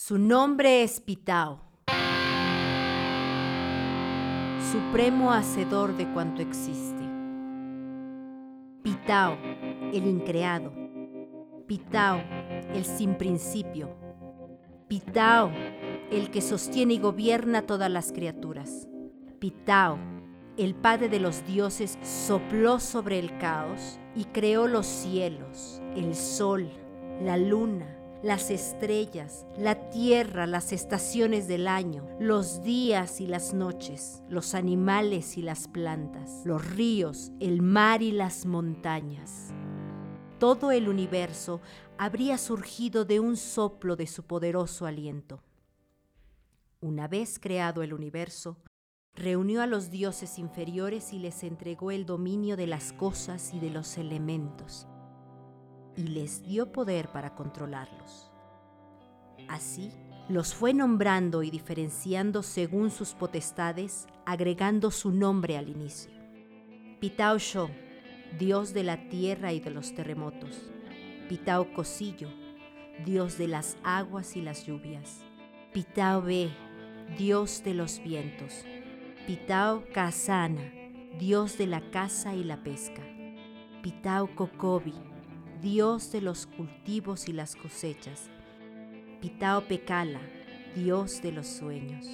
Su nombre es Pitao, supremo hacedor de cuanto existe. Pitao, el increado. Pitao, el sin principio. Pitao, el que sostiene y gobierna todas las criaturas. Pitao, el padre de los dioses, sopló sobre el caos y creó los cielos, el sol, la luna, las estrellas, la tierra, las estaciones del año, los días y las noches, los animales y las plantas, los ríos, el mar y las montañas. Todo el universo habría surgido de un soplo de su poderoso aliento. Una vez creado el universo, reunió a los dioses inferiores y les entregó el dominio de las cosas y de los elementos y les dio poder para controlarlos. Así, los fue nombrando y diferenciando según sus potestades, agregando su nombre al inicio. Pitao Sho, dios de la tierra y de los terremotos. Pitao Cosillo, dios de las aguas y las lluvias. Pitao Be, dios de los vientos. Pitao Kasana, dios de la caza y la pesca. Pitao Kokobi, dios de los cultivos y las cosechas. Pitao Pekala, dios de los sueños.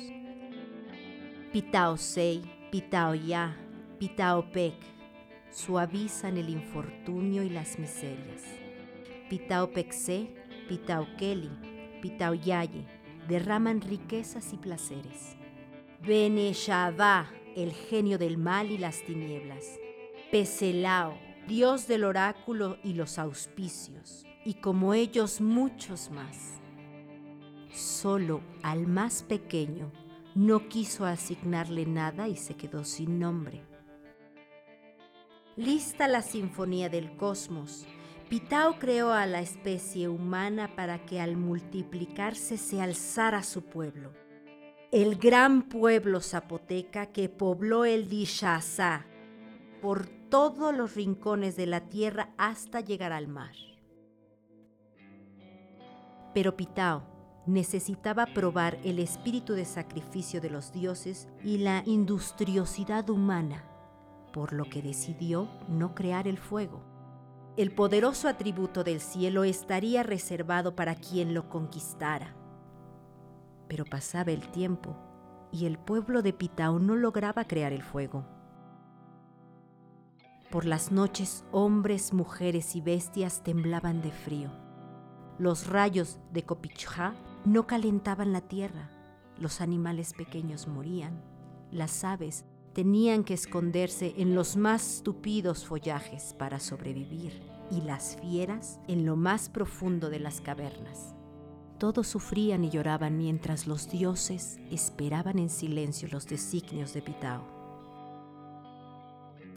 Pitao Sei, Pitao Ya, Pitao Pek, suavizan el infortunio y las miserias. Pitao Pekse, Pitao Keli, Pitao Yaye, derraman riquezas y placeres. Bene el genio del mal y las tinieblas. Peselao, Dios del oráculo y los auspicios, y como ellos muchos más. Solo al más pequeño no quiso asignarle nada y se quedó sin nombre. Lista la sinfonía del cosmos, Pitao creó a la especie humana para que al multiplicarse se alzara su pueblo. El gran pueblo zapoteca que pobló el Dishazá por todos los rincones de la tierra hasta llegar al mar. Pero Pitao necesitaba probar el espíritu de sacrificio de los dioses y la industriosidad humana, por lo que decidió no crear el fuego. El poderoso atributo del cielo estaría reservado para quien lo conquistara. Pero pasaba el tiempo y el pueblo de Pitao no lograba crear el fuego. Por las noches hombres, mujeres y bestias temblaban de frío. Los rayos de Copichá no calentaban la tierra. Los animales pequeños morían. Las aves tenían que esconderse en los más tupidos follajes para sobrevivir y las fieras en lo más profundo de las cavernas. Todos sufrían y lloraban mientras los dioses esperaban en silencio los designios de Pitao.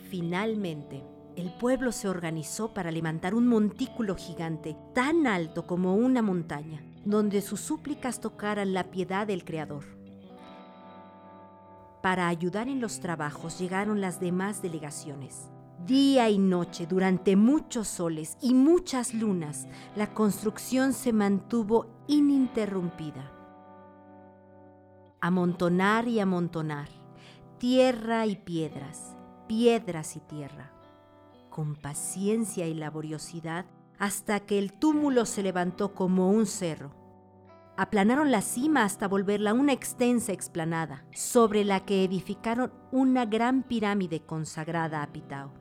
Finalmente, el pueblo se organizó para levantar un montículo gigante, tan alto como una montaña, donde sus súplicas tocaran la piedad del Creador. Para ayudar en los trabajos llegaron las demás delegaciones. Día y noche, durante muchos soles y muchas lunas, la construcción se mantuvo ininterrumpida. Amontonar y amontonar, tierra y piedras, piedras y tierra, con paciencia y laboriosidad, hasta que el túmulo se levantó como un cerro. Aplanaron la cima hasta volverla una extensa explanada, sobre la que edificaron una gran pirámide consagrada a Pitao.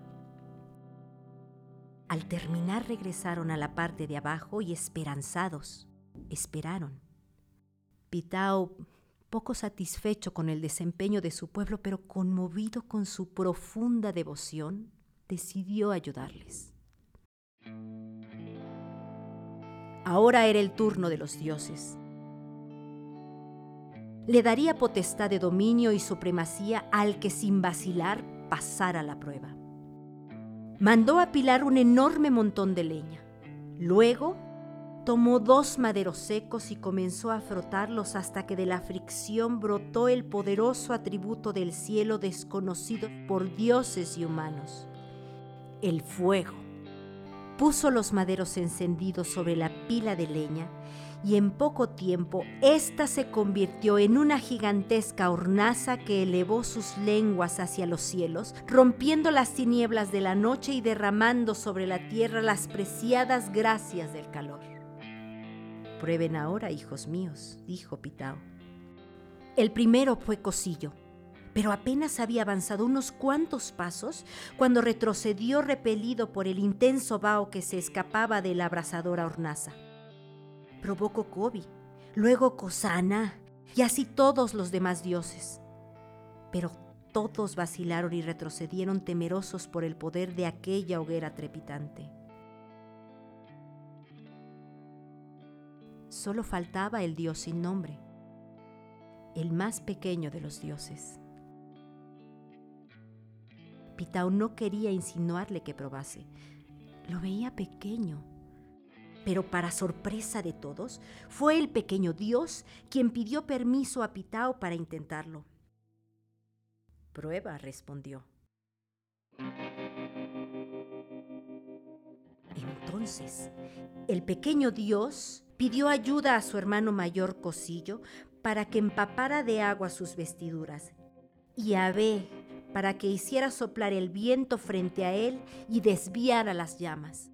Al terminar regresaron a la parte de abajo y esperanzados, esperaron. Pitao poco satisfecho con el desempeño de su pueblo, pero conmovido con su profunda devoción, decidió ayudarles. Ahora era el turno de los dioses. Le daría potestad de dominio y supremacía al que sin vacilar pasara la prueba. Mandó apilar un enorme montón de leña. Luego tomó dos maderos secos y comenzó a frotarlos hasta que de la fricción brotó el poderoso atributo del cielo desconocido por dioses y humanos, el fuego. Puso los maderos encendidos sobre la pila de leña y en poco tiempo ésta se convirtió en una gigantesca hornaza que elevó sus lenguas hacia los cielos, rompiendo las tinieblas de la noche y derramando sobre la tierra las preciadas gracias del calor. Prueben ahora, hijos míos, dijo Pitao. El primero fue Cosillo, pero apenas había avanzado unos cuantos pasos cuando retrocedió repelido por el intenso vaho que se escapaba de la abrasadora hornaza. Probó Kokobi, luego Kosana y así todos los demás dioses. Pero todos vacilaron y retrocedieron temerosos por el poder de aquella hoguera trepitante. Solo faltaba el dios sin nombre, el más pequeño de los dioses. Pitao no quería insinuarle que probase. Lo veía pequeño. Pero para sorpresa de todos, fue el pequeño Dios quien pidió permiso a Pitao para intentarlo. Prueba, respondió. Entonces, el pequeño Dios pidió ayuda a su hermano mayor Cosillo para que empapara de agua sus vestiduras. Y Abé, para que hiciera soplar el viento frente a él y desviara las llamas.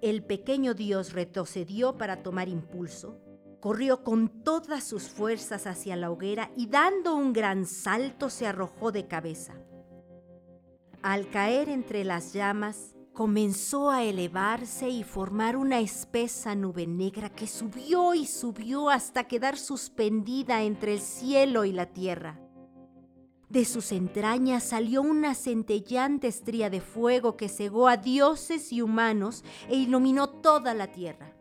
El pequeño Dios retrocedió para tomar impulso, corrió con todas sus fuerzas hacia la hoguera y dando un gran salto se arrojó de cabeza. Al caer entre las llamas, comenzó a elevarse y formar una espesa nube negra que subió y subió hasta quedar suspendida entre el cielo y la tierra. De sus entrañas salió una centellante estría de fuego que cegó a dioses y humanos e iluminó toda la tierra.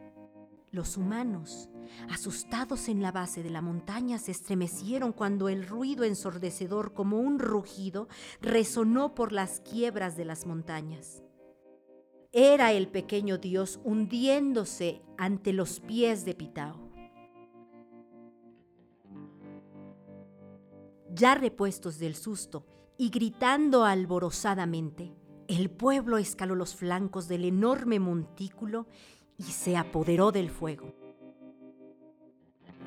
Los humanos, asustados en la base de la montaña, se estremecieron cuando el ruido ensordecedor como un rugido resonó por las quiebras de las montañas. Era el pequeño dios hundiéndose ante los pies de Pitao. ya repuestos del susto y gritando alborozadamente, el pueblo escaló los flancos del enorme montículo y se apoderó del fuego.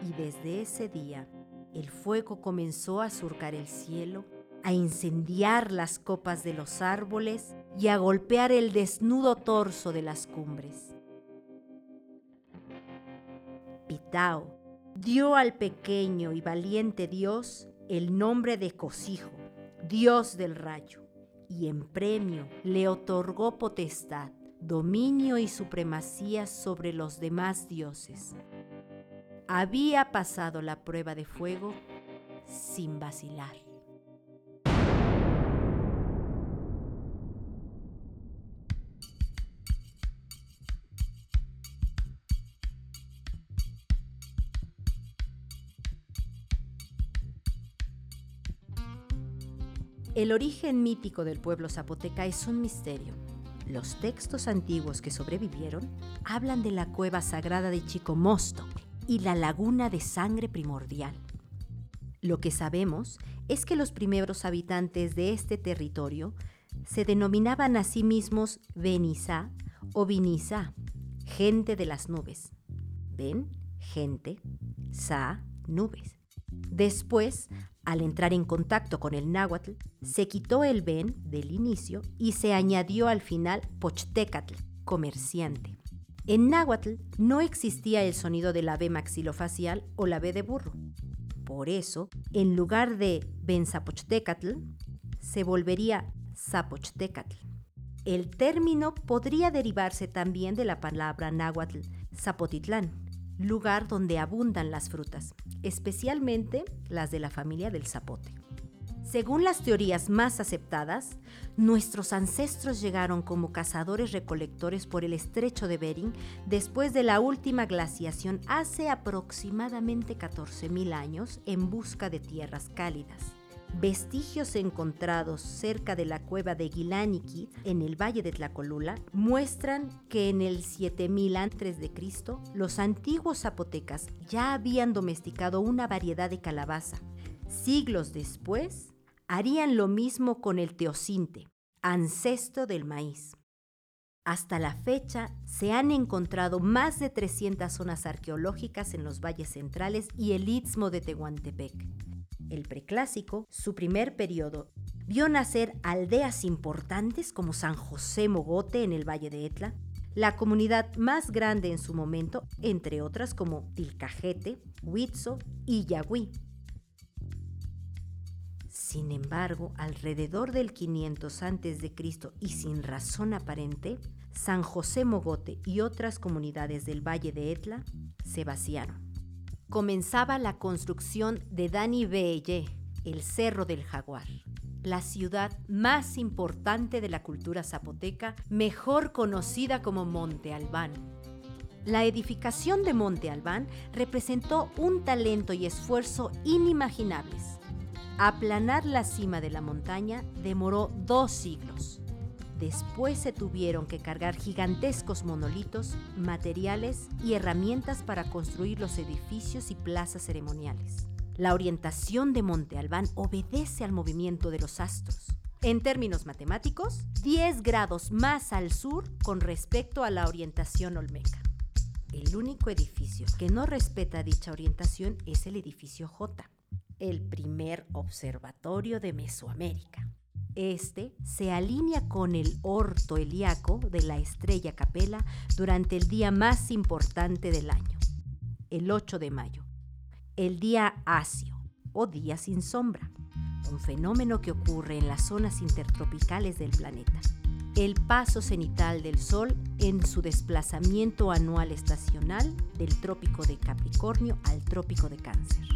Y desde ese día el fuego comenzó a surcar el cielo, a incendiar las copas de los árboles y a golpear el desnudo torso de las cumbres. Pitao dio al pequeño y valiente Dios el nombre de Cosijo, dios del rayo, y en premio le otorgó potestad, dominio y supremacía sobre los demás dioses. Había pasado la prueba de fuego sin vacilar. El origen mítico del pueblo zapoteca es un misterio. Los textos antiguos que sobrevivieron hablan de la cueva sagrada de Chicomosto y la laguna de sangre primordial. Lo que sabemos es que los primeros habitantes de este territorio se denominaban a sí mismos Benizá o Vinizá, gente de las nubes. Ben, gente, Sa, nubes. Después al entrar en contacto con el náhuatl, se quitó el ben del inicio y se añadió al final pochtecatl, comerciante. En náhuatl no existía el sonido de la B maxilofacial o la B de burro. Por eso, en lugar de benzapochtecatl, se volvería zapochtecatl. El término podría derivarse también de la palabra náhuatl zapotitlán, lugar donde abundan las frutas, especialmente las de la familia del zapote. Según las teorías más aceptadas, nuestros ancestros llegaron como cazadores recolectores por el estrecho de Bering después de la última glaciación hace aproximadamente 14.000 años en busca de tierras cálidas. Vestigios encontrados cerca de la cueva de Gilaniki, en el valle de Tlacolula, muestran que en el 7000 a.C. los antiguos zapotecas ya habían domesticado una variedad de calabaza. Siglos después, harían lo mismo con el teocinte, ancestro del maíz. Hasta la fecha se han encontrado más de 300 zonas arqueológicas en los valles centrales y el istmo de Tehuantepec. El preclásico, su primer periodo, vio nacer aldeas importantes como San José Mogote en el Valle de Etla, la comunidad más grande en su momento, entre otras como Tilcajete, Huitzo y Yagüí. Sin embargo, alrededor del 500 a.C. y sin razón aparente, San José Mogote y otras comunidades del Valle de Etla se vaciaron. Comenzaba la construcción de Dani Beye, el Cerro del Jaguar, la ciudad más importante de la cultura zapoteca, mejor conocida como Monte Albán. La edificación de Monte Albán representó un talento y esfuerzo inimaginables. Aplanar la cima de la montaña demoró dos siglos. Después se tuvieron que cargar gigantescos monolitos, materiales y herramientas para construir los edificios y plazas ceremoniales. La orientación de Monte Albán obedece al movimiento de los astros. En términos matemáticos, 10 grados más al sur con respecto a la orientación olmeca. El único edificio que no respeta dicha orientación es el edificio J, el primer observatorio de Mesoamérica. Este se alinea con el orto helíaco de la estrella Capela durante el día más importante del año, el 8 de mayo, el día asio o día sin sombra, un fenómeno que ocurre en las zonas intertropicales del planeta. El paso cenital del Sol en su desplazamiento anual estacional del trópico de Capricornio al trópico de Cáncer.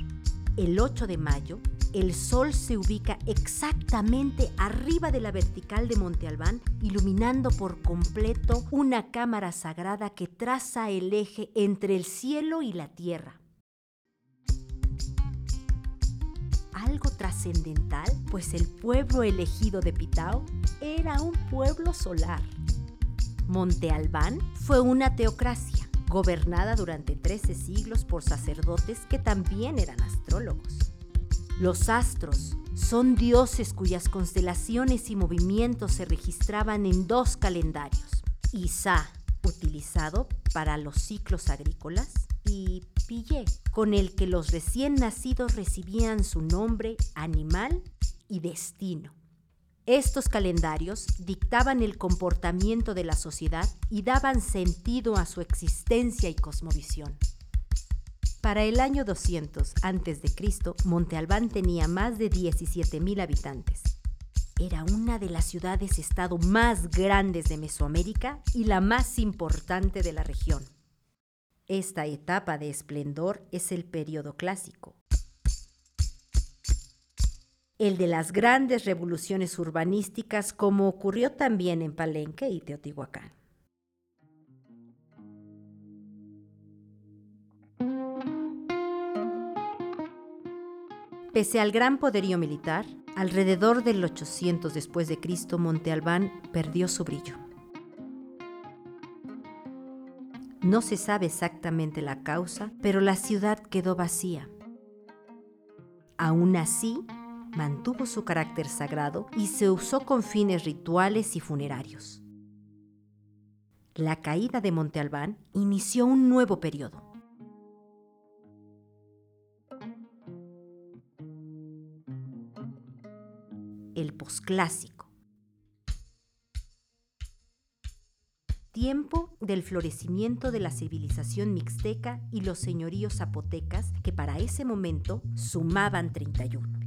El 8 de mayo el sol se ubica exactamente arriba de la vertical de Monte Albán, iluminando por completo una cámara sagrada que traza el eje entre el cielo y la tierra. Algo trascendental, pues el pueblo elegido de Pitao era un pueblo solar. Monte Albán fue una teocracia, gobernada durante 13 siglos por sacerdotes que también eran astrólogos. Los astros son dioses cuyas constelaciones y movimientos se registraban en dos calendarios. Isa, utilizado para los ciclos agrícolas, y Pillé, con el que los recién nacidos recibían su nombre, animal y destino. Estos calendarios dictaban el comportamiento de la sociedad y daban sentido a su existencia y cosmovisión. Para el año 200 a.C., Monte Albán tenía más de 17.000 habitantes. Era una de las ciudades-estado más grandes de Mesoamérica y la más importante de la región. Esta etapa de esplendor es el periodo clásico, el de las grandes revoluciones urbanísticas como ocurrió también en Palenque y Teotihuacán. Pese al gran poderío militar, alrededor del 800 después de Cristo, Monte Albán perdió su brillo. No se sabe exactamente la causa, pero la ciudad quedó vacía. Aún así, mantuvo su carácter sagrado y se usó con fines rituales y funerarios. La caída de Monte Albán inició un nuevo periodo el posclásico. Tiempo del florecimiento de la civilización mixteca y los señoríos zapotecas que para ese momento sumaban 31.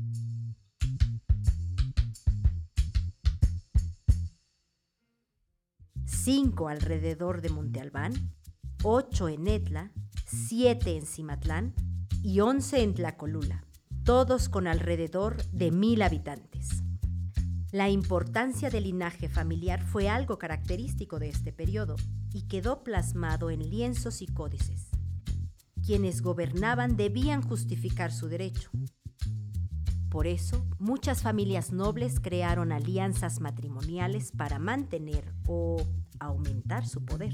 Cinco alrededor de Monte Albán, ocho en Etla, siete en Cimatlán y once en Tlacolula, todos con alrededor de mil habitantes. La importancia del linaje familiar fue algo característico de este periodo y quedó plasmado en lienzos y códices. Quienes gobernaban debían justificar su derecho. Por eso, muchas familias nobles crearon alianzas matrimoniales para mantener o aumentar su poder,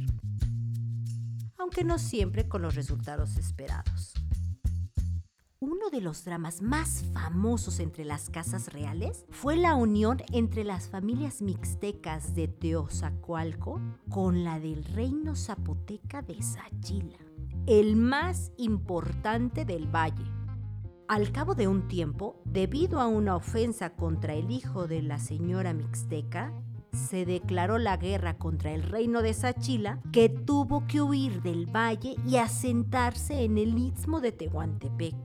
aunque no siempre con los resultados esperados. Uno de los dramas más famosos entre las casas reales fue la unión entre las familias mixtecas de Teozacualco con la del reino zapoteca de Sachila, el más importante del valle. Al cabo de un tiempo, debido a una ofensa contra el hijo de la señora mixteca, se declaró la guerra contra el reino de Sachila, que tuvo que huir del valle y asentarse en el istmo de Tehuantepec.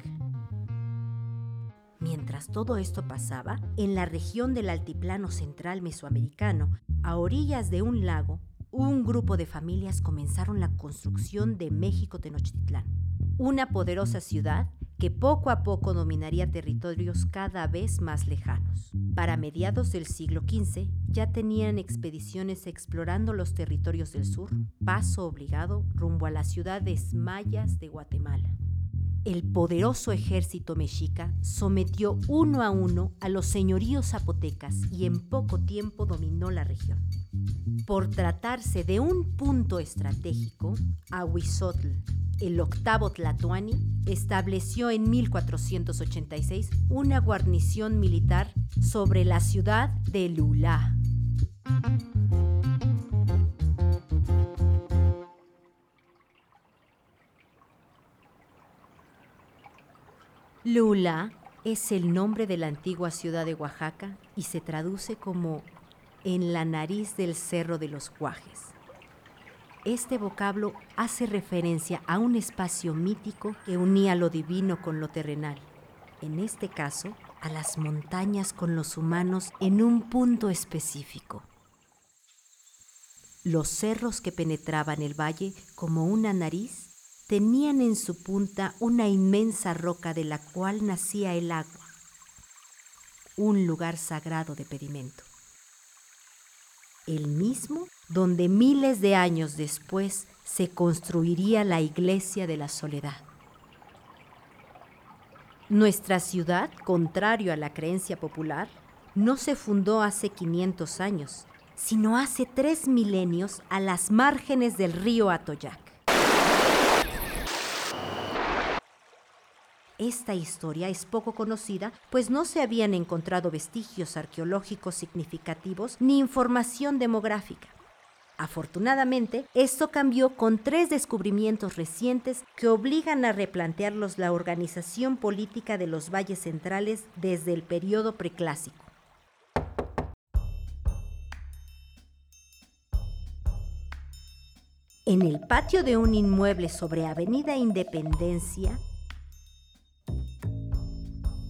Mientras todo esto pasaba, en la región del altiplano central mesoamericano, a orillas de un lago, un grupo de familias comenzaron la construcción de México Tenochtitlán, una poderosa ciudad que poco a poco dominaría territorios cada vez más lejanos. Para mediados del siglo XV ya tenían expediciones explorando los territorios del sur, paso obligado rumbo a las ciudades mayas de Guatemala. El poderoso ejército mexica sometió uno a uno a los señoríos zapotecas y en poco tiempo dominó la región. Por tratarse de un punto estratégico, Ahuizotl, el octavo Tlatoani, estableció en 1486 una guarnición militar sobre la ciudad de Lula. Lula es el nombre de la antigua ciudad de Oaxaca y se traduce como en la nariz del Cerro de los Guajes. Este vocablo hace referencia a un espacio mítico que unía lo divino con lo terrenal, en este caso a las montañas con los humanos en un punto específico. Los cerros que penetraban el valle como una nariz tenían en su punta una inmensa roca de la cual nacía el agua, un lugar sagrado de pedimento. El mismo donde miles de años después se construiría la iglesia de la soledad. Nuestra ciudad, contrario a la creencia popular, no se fundó hace 500 años, sino hace tres milenios a las márgenes del río Atoyac. Esta historia es poco conocida, pues no se habían encontrado vestigios arqueológicos significativos ni información demográfica. Afortunadamente, esto cambió con tres descubrimientos recientes que obligan a replantearlos la organización política de los valles centrales desde el periodo preclásico. En el patio de un inmueble sobre Avenida Independencia,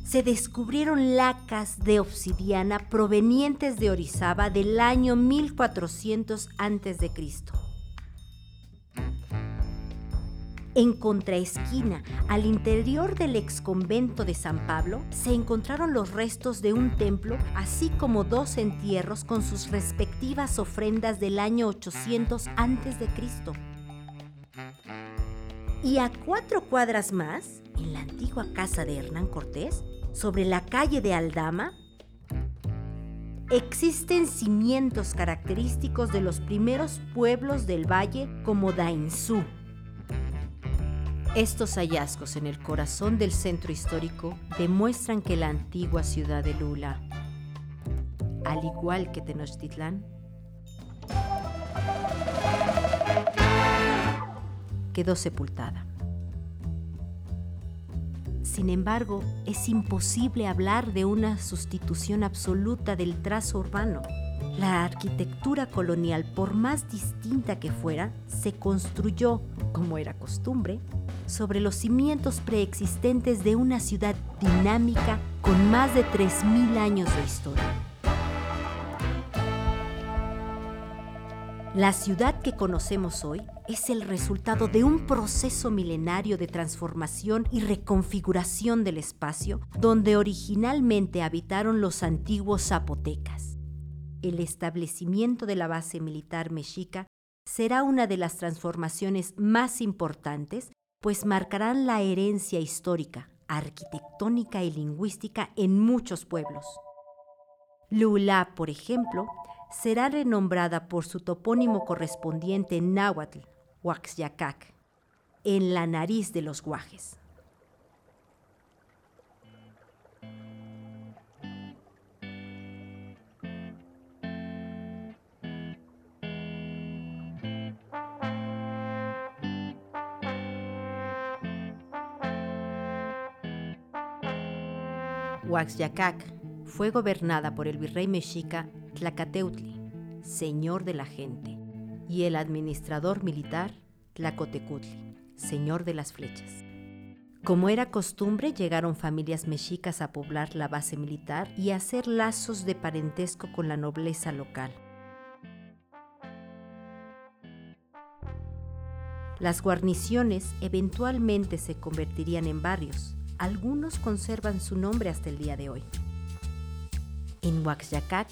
se descubrieron lacas de obsidiana provenientes de Orizaba del año 1400 a.C. En contraesquina, al interior del exconvento de San Pablo, se encontraron los restos de un templo, así como dos entierros con sus respectivas ofrendas del año 800 a.C. Y a cuatro cuadras más, en la antigua casa de Hernán Cortés, sobre la calle de Aldama, existen cimientos característicos de los primeros pueblos del valle como Dainzú. Estos hallazgos en el corazón del centro histórico demuestran que la antigua ciudad de Lula, al igual que Tenochtitlán, quedó sepultada. Sin embargo, es imposible hablar de una sustitución absoluta del trazo urbano. La arquitectura colonial, por más distinta que fuera, se construyó, como era costumbre, sobre los cimientos preexistentes de una ciudad dinámica con más de 3.000 años de historia. La ciudad que conocemos hoy es el resultado de un proceso milenario de transformación y reconfiguración del espacio donde originalmente habitaron los antiguos zapotecas. El establecimiento de la base militar mexica será una de las transformaciones más importantes, pues marcarán la herencia histórica, arquitectónica y lingüística en muchos pueblos. Lula, por ejemplo, será renombrada por su topónimo correspondiente en náhuatl, Huaxyacac, en la nariz de los guajes. Huaxyacac fue gobernada por el virrey mexica Tlacateutli, señor de la gente, y el administrador militar Tlacotecutli, señor de las flechas. Como era costumbre, llegaron familias mexicas a poblar la base militar y hacer lazos de parentesco con la nobleza local. Las guarniciones eventualmente se convertirían en barrios. Algunos conservan su nombre hasta el día de hoy. En Huaxyacac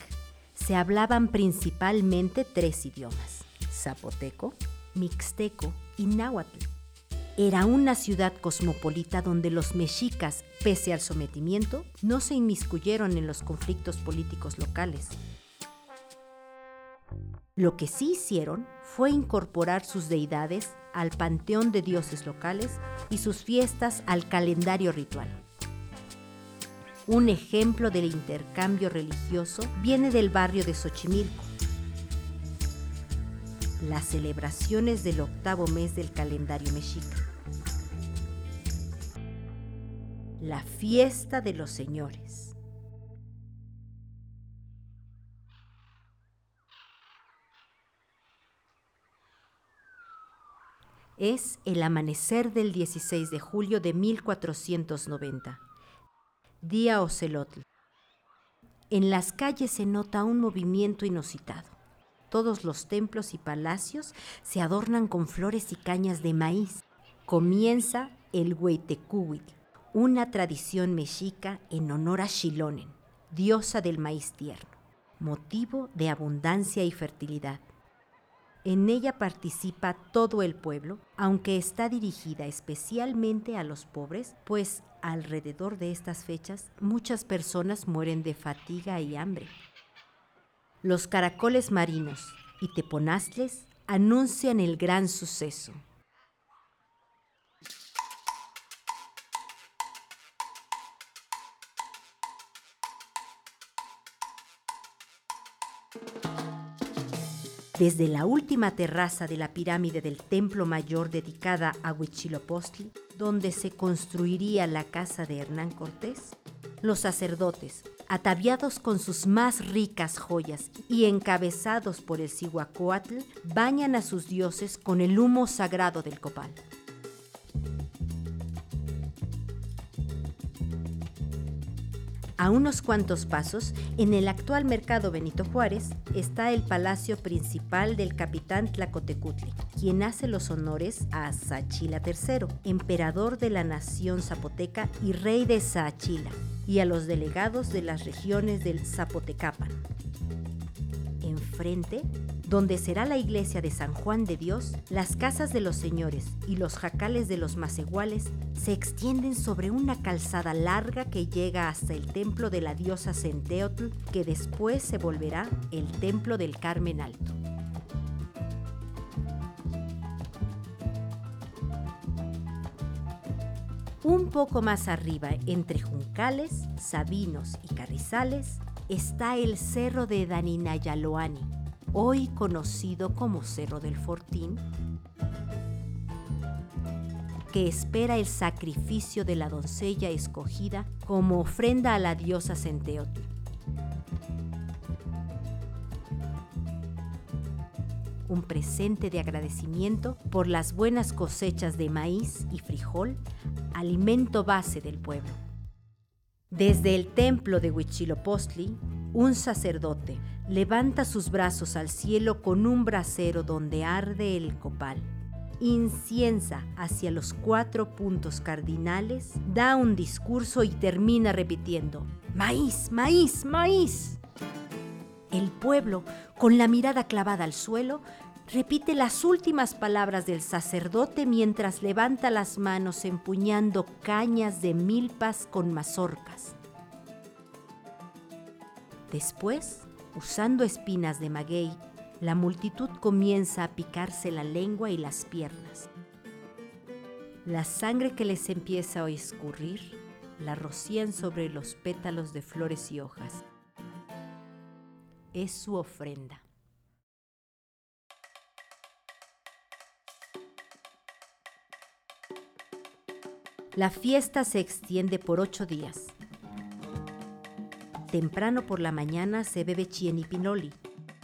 se hablaban principalmente tres idiomas, zapoteco, mixteco y náhuatl. Era una ciudad cosmopolita donde los mexicas, pese al sometimiento, no se inmiscuyeron en los conflictos políticos locales. Lo que sí hicieron fue incorporar sus deidades al panteón de dioses locales y sus fiestas al calendario ritual. Un ejemplo del intercambio religioso viene del barrio de Xochimilco. Las celebraciones del octavo mes del calendario mexica. La fiesta de los señores. Es el amanecer del 16 de julio de 1490 Día Ocelotl. En las calles se nota un movimiento inusitado. Todos los templos y palacios se adornan con flores y cañas de maíz. Comienza el Hueytecuhuitl, una tradición mexica en honor a Xilonen, diosa del maíz tierno, motivo de abundancia y fertilidad. En ella participa todo el pueblo, aunque está dirigida especialmente a los pobres, pues alrededor de estas fechas muchas personas mueren de fatiga y hambre. Los caracoles marinos y teponazles anuncian el gran suceso. Desde la última terraza de la pirámide del templo mayor dedicada a Huitzilopochtli, donde se construiría la casa de Hernán Cortés, los sacerdotes, ataviados con sus más ricas joyas y encabezados por el Cihuacóatl, bañan a sus dioses con el humo sagrado del copal. A unos cuantos pasos, en el actual mercado Benito Juárez, está el palacio principal del capitán Tlacotecutli, quien hace los honores a Sachila III, emperador de la nación zapoteca y rey de Sachila, y a los delegados de las regiones del Zapotecapan. Enfrente donde será la iglesia de San Juan de Dios, las casas de los señores y los jacales de los maceguales se extienden sobre una calzada larga que llega hasta el templo de la diosa Centeotl, que después se volverá el templo del Carmen Alto. Un poco más arriba, entre juncales, sabinos y carrizales, está el cerro de Daninayaloani, hoy conocido como Cerro del Fortín, que espera el sacrificio de la doncella escogida como ofrenda a la diosa Centeotl. Un presente de agradecimiento por las buenas cosechas de maíz y frijol, alimento base del pueblo. Desde el templo de Huichilopostli, un sacerdote levanta sus brazos al cielo con un brasero donde arde el copal. Inciensa hacia los cuatro puntos cardinales, da un discurso y termina repitiendo, Maíz, maíz, maíz. El pueblo, con la mirada clavada al suelo, repite las últimas palabras del sacerdote mientras levanta las manos empuñando cañas de milpas con mazorcas. Después, usando espinas de maguey, la multitud comienza a picarse la lengua y las piernas. La sangre que les empieza a escurrir la rocían sobre los pétalos de flores y hojas. Es su ofrenda. La fiesta se extiende por ocho días. Temprano por la mañana se bebe chienipinoli,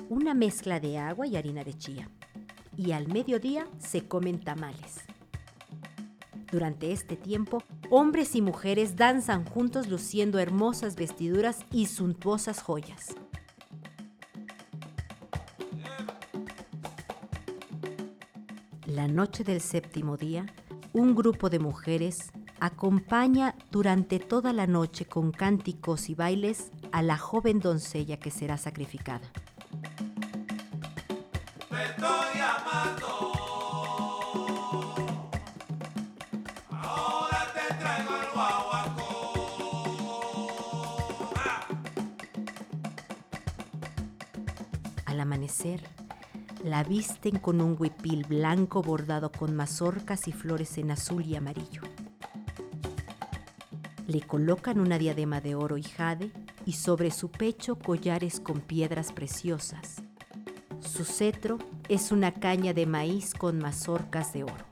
una mezcla de agua y harina de chía. Y al mediodía se comen tamales. Durante este tiempo, hombres y mujeres danzan juntos luciendo hermosas vestiduras y suntuosas joyas. La noche del séptimo día, un grupo de mujeres acompaña durante toda la noche con cánticos y bailes a la joven doncella que será sacrificada. Al amanecer, la visten con un huipil blanco bordado con mazorcas y flores en azul y amarillo. Le colocan una diadema de oro y jade y sobre su pecho collares con piedras preciosas. Su cetro es una caña de maíz con mazorcas de oro.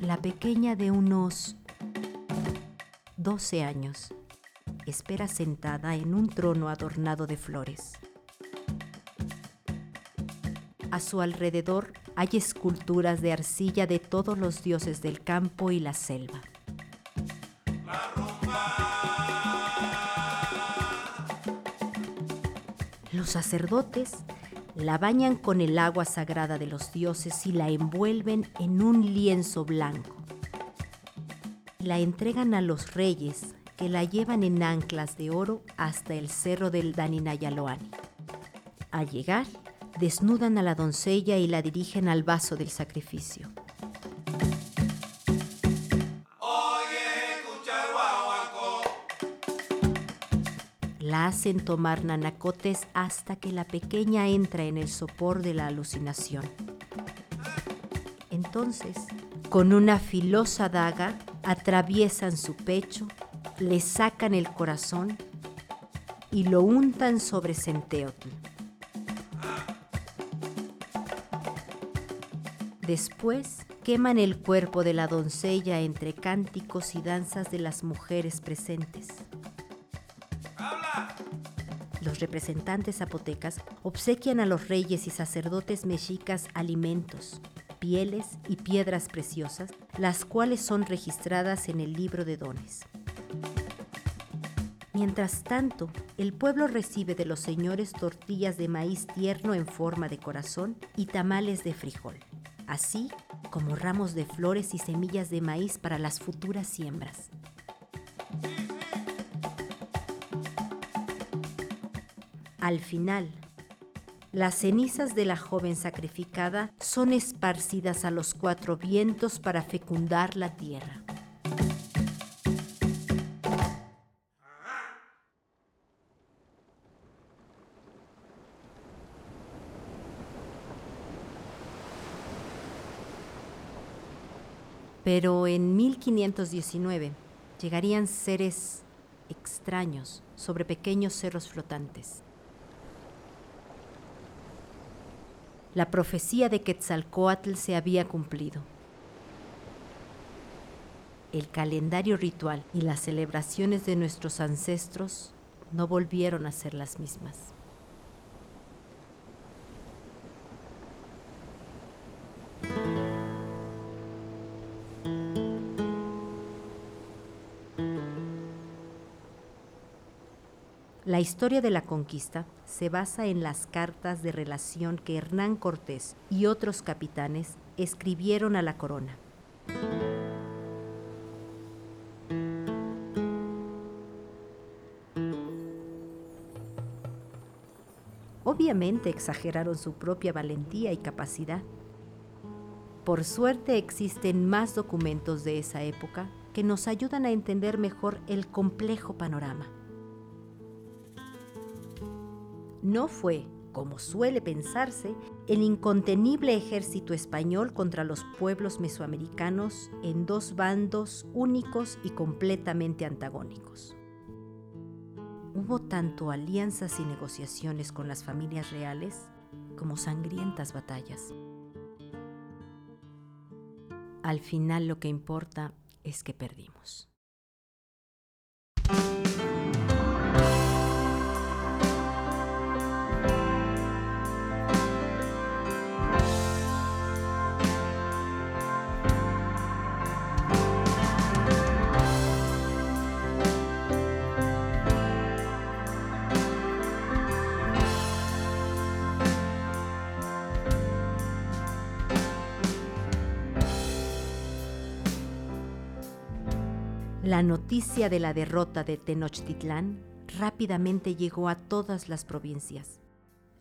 La pequeña de unos 12 años espera sentada en un trono adornado de flores. A su alrededor hay esculturas de arcilla de todos los dioses del campo y la selva. Los sacerdotes la bañan con el agua sagrada de los dioses y la envuelven en un lienzo blanco. La entregan a los reyes que la llevan en anclas de oro hasta el cerro del Daninayaloani. Al llegar, desnudan a la doncella y la dirigen al vaso del sacrificio. La hacen tomar nanacotes hasta que la pequeña entra en el sopor de la alucinación. Entonces, con una filosa daga, atraviesan su pecho, le sacan el corazón y lo untan sobre Centeotl. Después queman el cuerpo de la doncella entre cánticos y danzas de las mujeres presentes. Los representantes zapotecas obsequian a los reyes y sacerdotes mexicas alimentos, pieles y piedras preciosas, las cuales son registradas en el libro de dones. Mientras tanto, el pueblo recibe de los señores tortillas de maíz tierno en forma de corazón y tamales de frijol así como ramos de flores y semillas de maíz para las futuras siembras. Al final, las cenizas de la joven sacrificada son esparcidas a los cuatro vientos para fecundar la tierra. Pero en 1519 llegarían seres extraños sobre pequeños cerros flotantes. La profecía de Quetzalcoatl se había cumplido. El calendario ritual y las celebraciones de nuestros ancestros no volvieron a ser las mismas. La historia de la conquista se basa en las cartas de relación que Hernán Cortés y otros capitanes escribieron a la corona. Obviamente exageraron su propia valentía y capacidad. Por suerte existen más documentos de esa época que nos ayudan a entender mejor el complejo panorama no fue, como suele pensarse, el incontenible ejército español contra los pueblos mesoamericanos en dos bandos únicos y completamente antagónicos. Hubo tanto alianzas y negociaciones con las familias reales como sangrientas batallas. Al final lo que importa es que perdimos. La noticia de la derrota de Tenochtitlán rápidamente llegó a todas las provincias.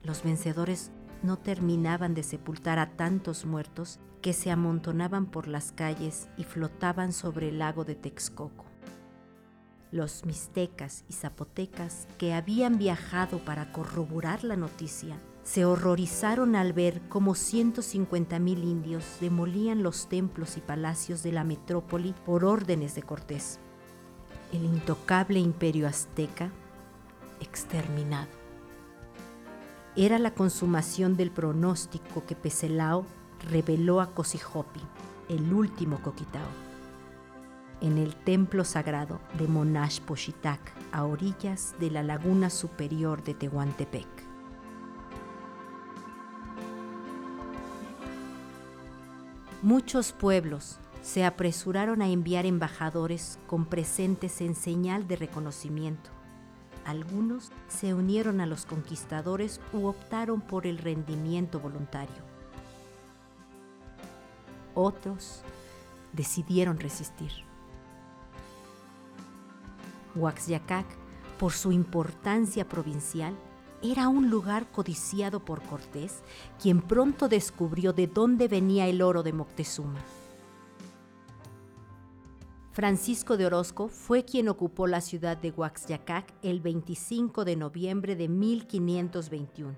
Los vencedores no terminaban de sepultar a tantos muertos que se amontonaban por las calles y flotaban sobre el lago de Texcoco. Los mixtecas y zapotecas que habían viajado para corroborar la noticia se horrorizaron al ver cómo 150.000 indios demolían los templos y palacios de la metrópoli por órdenes de Cortés. El intocable imperio azteca exterminado. Era la consumación del pronóstico que Peselao reveló a Cosijopi, el último Coquitao, en el templo sagrado de Monash Pochitac, a orillas de la laguna superior de Tehuantepec. Muchos pueblos se apresuraron a enviar embajadores con presentes en señal de reconocimiento. Algunos se unieron a los conquistadores u optaron por el rendimiento voluntario. Otros decidieron resistir. Huaxyacac, por su importancia provincial, era un lugar codiciado por Cortés, quien pronto descubrió de dónde venía el oro de Moctezuma. Francisco de Orozco fue quien ocupó la ciudad de Huaxyacac el 25 de noviembre de 1521.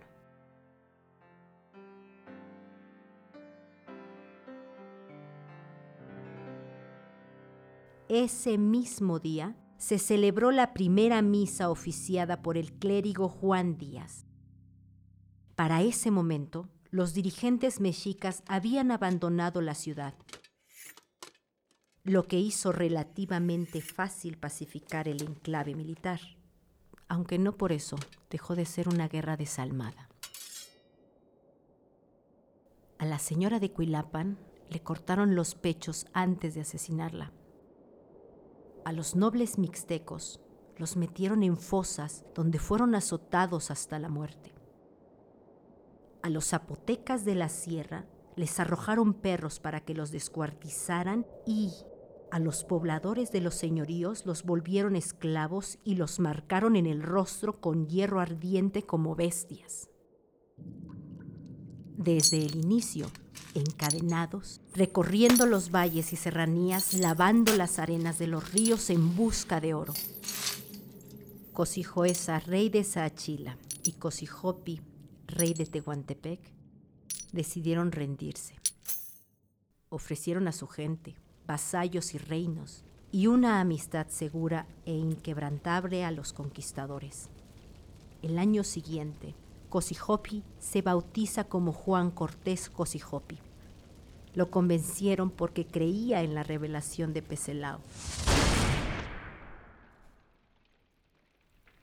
Ese mismo día se celebró la primera misa oficiada por el clérigo Juan Díaz. Para ese momento, los dirigentes mexicas habían abandonado la ciudad lo que hizo relativamente fácil pacificar el enclave militar, aunque no por eso dejó de ser una guerra desalmada. A la señora de Cuilapan le cortaron los pechos antes de asesinarla. A los nobles mixtecos los metieron en fosas donde fueron azotados hasta la muerte. A los zapotecas de la sierra les arrojaron perros para que los descuartizaran y a los pobladores de los señoríos los volvieron esclavos y los marcaron en el rostro con hierro ardiente como bestias. Desde el inicio, encadenados, recorriendo los valles y serranías, lavando las arenas de los ríos en busca de oro. Cosijoesa, rey de Saachila, y Cosijopi, rey de Tehuantepec, decidieron rendirse. Ofrecieron a su gente, vasallos y reinos, y una amistad segura e inquebrantable a los conquistadores. El año siguiente, Cosijopi se bautiza como Juan Cortés Cosijopi. Lo convencieron porque creía en la revelación de Peselao.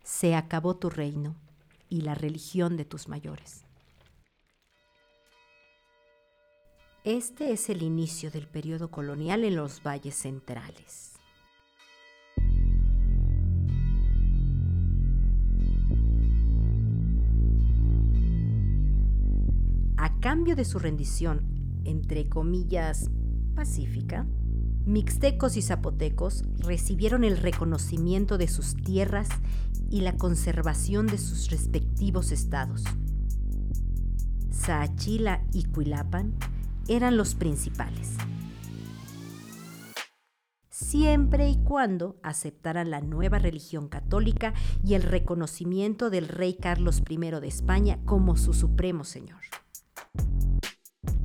Se acabó tu reino y la religión de tus mayores. Este es el inicio del periodo colonial en los valles centrales. Cambio de su rendición, entre comillas, pacífica, mixtecos y zapotecos recibieron el reconocimiento de sus tierras y la conservación de sus respectivos estados. Saachila y Cuilapan eran los principales. Siempre y cuando aceptaran la nueva religión católica y el reconocimiento del rey Carlos I de España como su supremo señor.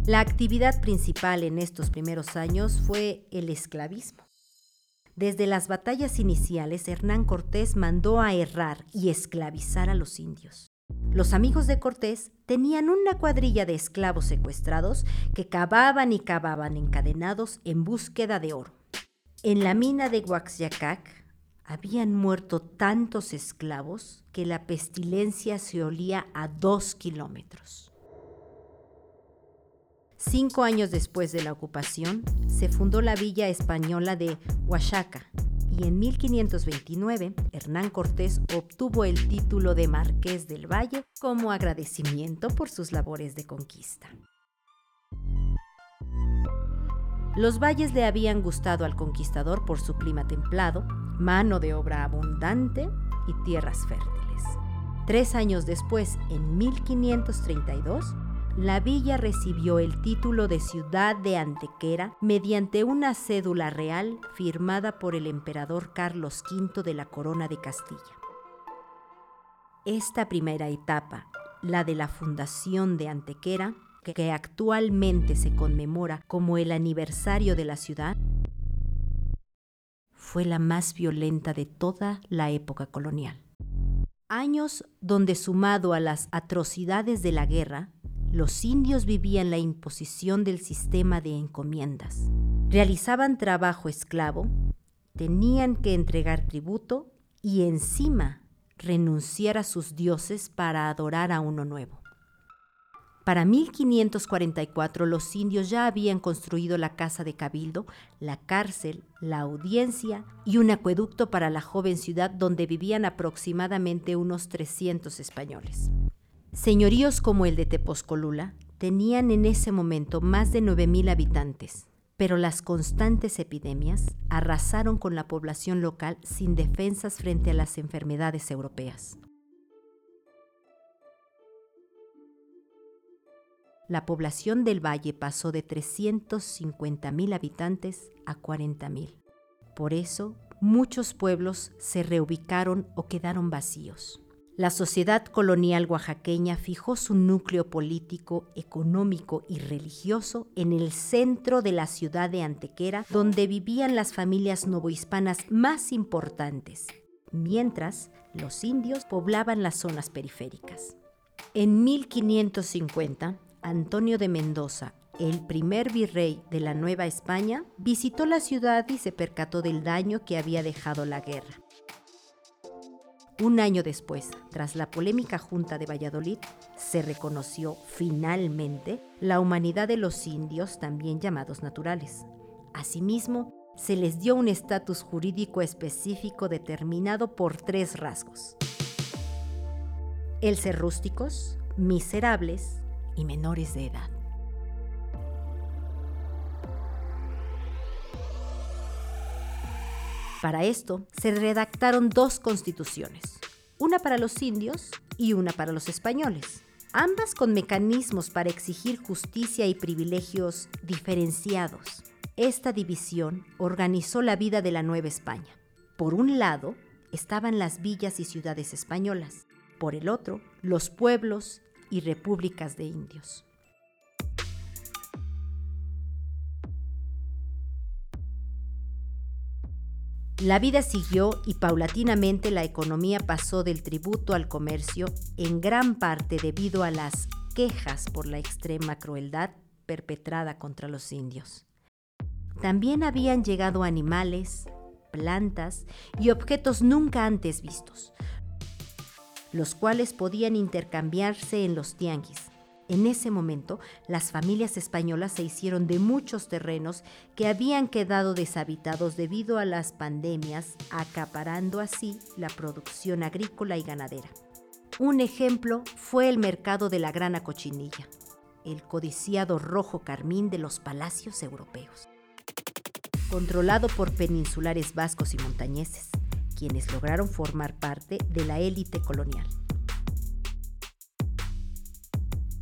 La actividad principal en estos primeros años fue el esclavismo. Desde las batallas iniciales, Hernán Cortés mandó a errar y esclavizar a los indios. Los amigos de Cortés tenían una cuadrilla de esclavos secuestrados que cavaban y cavaban encadenados en búsqueda de oro. En la mina de Huaxyacac habían muerto tantos esclavos que la pestilencia se olía a dos kilómetros. Cinco años después de la ocupación, se fundó la villa española de Huachaca, y en 1529 Hernán Cortés obtuvo el título de Marqués del Valle como agradecimiento por sus labores de conquista. Los valles le habían gustado al conquistador por su clima templado, mano de obra abundante y tierras fértiles. Tres años después, en 1532, la villa recibió el título de ciudad de Antequera mediante una cédula real firmada por el emperador Carlos V de la Corona de Castilla. Esta primera etapa, la de la fundación de Antequera, que actualmente se conmemora como el aniversario de la ciudad, fue la más violenta de toda la época colonial. Años donde sumado a las atrocidades de la guerra, los indios vivían la imposición del sistema de encomiendas. Realizaban trabajo esclavo, tenían que entregar tributo y encima renunciar a sus dioses para adorar a uno nuevo. Para 1544 los indios ya habían construido la casa de cabildo, la cárcel, la audiencia y un acueducto para la joven ciudad donde vivían aproximadamente unos 300 españoles. Señoríos como el de Tepozcolula tenían en ese momento más de 9.000 habitantes, pero las constantes epidemias arrasaron con la población local sin defensas frente a las enfermedades europeas. La población del valle pasó de 350.000 habitantes a 40.000. Por eso, muchos pueblos se reubicaron o quedaron vacíos la sociedad colonial oaxaqueña fijó su núcleo político, económico y religioso en el centro de la ciudad de Antequera, donde vivían las familias novohispanas más importantes, mientras los indios poblaban las zonas periféricas. En 1550, Antonio de Mendoza, el primer virrey de la Nueva España, visitó la ciudad y se percató del daño que había dejado la guerra. Un año después, tras la polémica Junta de Valladolid, se reconoció finalmente la humanidad de los indios, también llamados naturales. Asimismo, se les dio un estatus jurídico específico determinado por tres rasgos. El ser rústicos, miserables y menores de edad. Para esto se redactaron dos constituciones, una para los indios y una para los españoles, ambas con mecanismos para exigir justicia y privilegios diferenciados. Esta división organizó la vida de la Nueva España. Por un lado estaban las villas y ciudades españolas, por el otro los pueblos y repúblicas de indios. La vida siguió y paulatinamente la economía pasó del tributo al comercio, en gran parte debido a las quejas por la extrema crueldad perpetrada contra los indios. También habían llegado animales, plantas y objetos nunca antes vistos, los cuales podían intercambiarse en los tianguis. En ese momento, las familias españolas se hicieron de muchos terrenos que habían quedado deshabitados debido a las pandemias, acaparando así la producción agrícola y ganadera. Un ejemplo fue el mercado de la grana cochinilla, el codiciado rojo carmín de los palacios europeos. Controlado por peninsulares vascos y montañeses, quienes lograron formar parte de la élite colonial.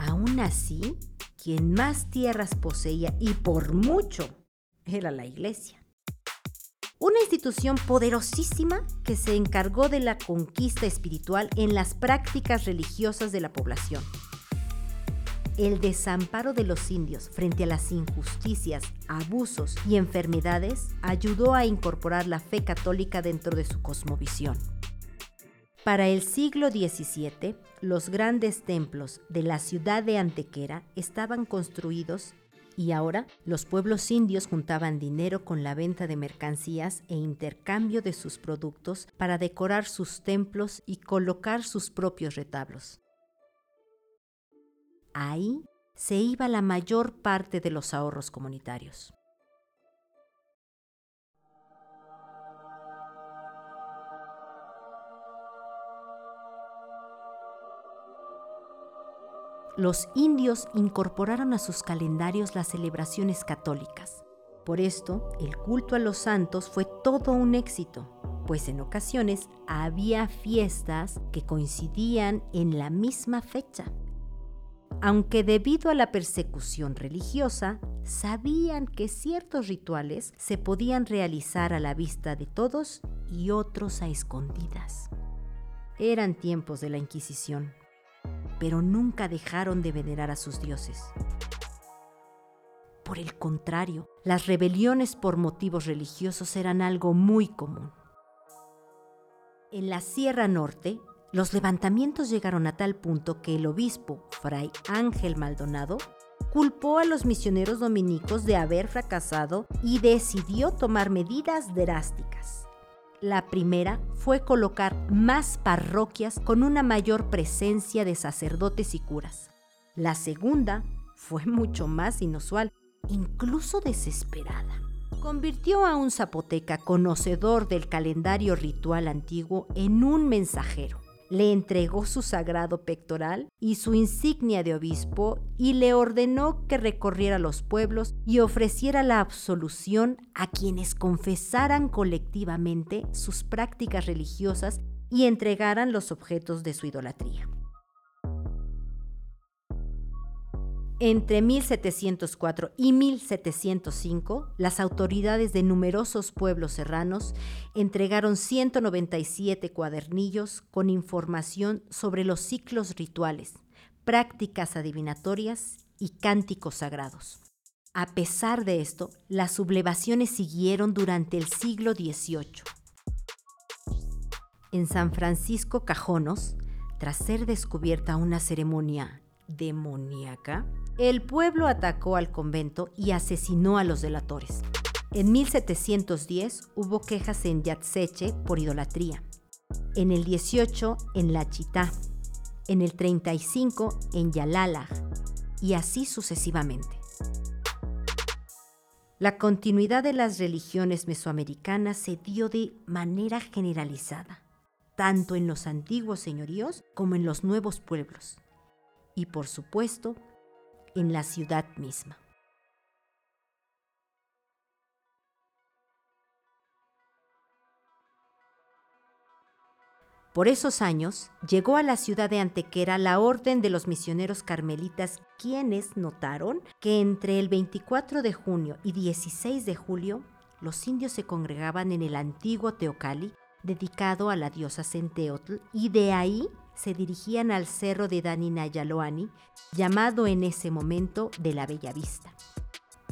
Aún así, quien más tierras poseía y por mucho era la iglesia. Una institución poderosísima que se encargó de la conquista espiritual en las prácticas religiosas de la población. El desamparo de los indios frente a las injusticias, abusos y enfermedades ayudó a incorporar la fe católica dentro de su cosmovisión. Para el siglo XVII, los grandes templos de la ciudad de Antequera estaban construidos y ahora los pueblos indios juntaban dinero con la venta de mercancías e intercambio de sus productos para decorar sus templos y colocar sus propios retablos. Ahí se iba la mayor parte de los ahorros comunitarios. Los indios incorporaron a sus calendarios las celebraciones católicas. Por esto, el culto a los santos fue todo un éxito, pues en ocasiones había fiestas que coincidían en la misma fecha. Aunque debido a la persecución religiosa, sabían que ciertos rituales se podían realizar a la vista de todos y otros a escondidas. Eran tiempos de la Inquisición, pero nunca dejaron de venerar a sus dioses. Por el contrario, las rebeliones por motivos religiosos eran algo muy común. En la Sierra Norte, los levantamientos llegaron a tal punto que el obispo, Fray Ángel Maldonado, culpó a los misioneros dominicos de haber fracasado y decidió tomar medidas drásticas. La primera fue colocar más parroquias con una mayor presencia de sacerdotes y curas. La segunda fue mucho más inusual incluso desesperada. Convirtió a un zapoteca conocedor del calendario ritual antiguo en un mensajero. Le entregó su sagrado pectoral y su insignia de obispo y le ordenó que recorriera los pueblos y ofreciera la absolución a quienes confesaran colectivamente sus prácticas religiosas y entregaran los objetos de su idolatría. Entre 1704 y 1705, las autoridades de numerosos pueblos serranos entregaron 197 cuadernillos con información sobre los ciclos rituales, prácticas adivinatorias y cánticos sagrados. A pesar de esto, las sublevaciones siguieron durante el siglo XVIII. En San Francisco Cajonos, tras ser descubierta una ceremonia demoníaca, el pueblo atacó al convento y asesinó a los delatores. En 1710 hubo quejas en Yatseche por idolatría. En el 18 en La Chitá. En el 35 en Yalala. Y así sucesivamente. La continuidad de las religiones mesoamericanas se dio de manera generalizada, tanto en los antiguos señoríos como en los nuevos pueblos y por supuesto en la ciudad misma. Por esos años llegó a la ciudad de Antequera la orden de los misioneros carmelitas, quienes notaron que entre el 24 de junio y 16 de julio los indios se congregaban en el antiguo Teocali, dedicado a la diosa Centeotl, y de ahí se dirigían al cerro de Daninayaloani, llamado en ese momento de la Bella Vista.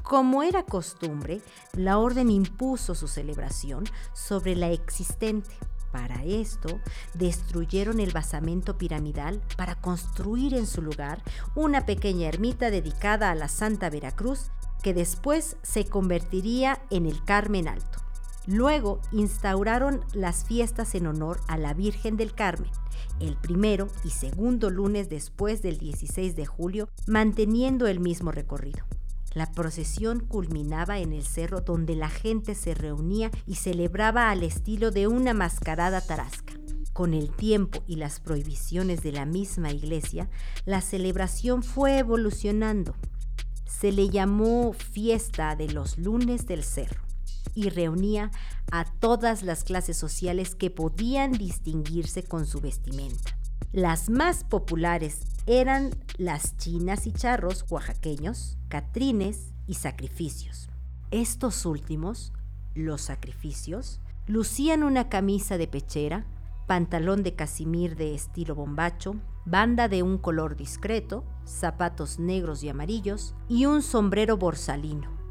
Como era costumbre, la orden impuso su celebración sobre la existente. Para esto, destruyeron el basamento piramidal para construir en su lugar una pequeña ermita dedicada a la Santa Veracruz que después se convertiría en el Carmen Alto. Luego instauraron las fiestas en honor a la Virgen del Carmen, el primero y segundo lunes después del 16 de julio, manteniendo el mismo recorrido. La procesión culminaba en el cerro donde la gente se reunía y celebraba al estilo de una mascarada tarasca. Con el tiempo y las prohibiciones de la misma iglesia, la celebración fue evolucionando. Se le llamó fiesta de los lunes del cerro y reunía a todas las clases sociales que podían distinguirse con su vestimenta. Las más populares eran las chinas y charros oaxaqueños, catrines y sacrificios. Estos últimos, los sacrificios, lucían una camisa de pechera, pantalón de casimir de estilo bombacho, banda de un color discreto, zapatos negros y amarillos y un sombrero borsalino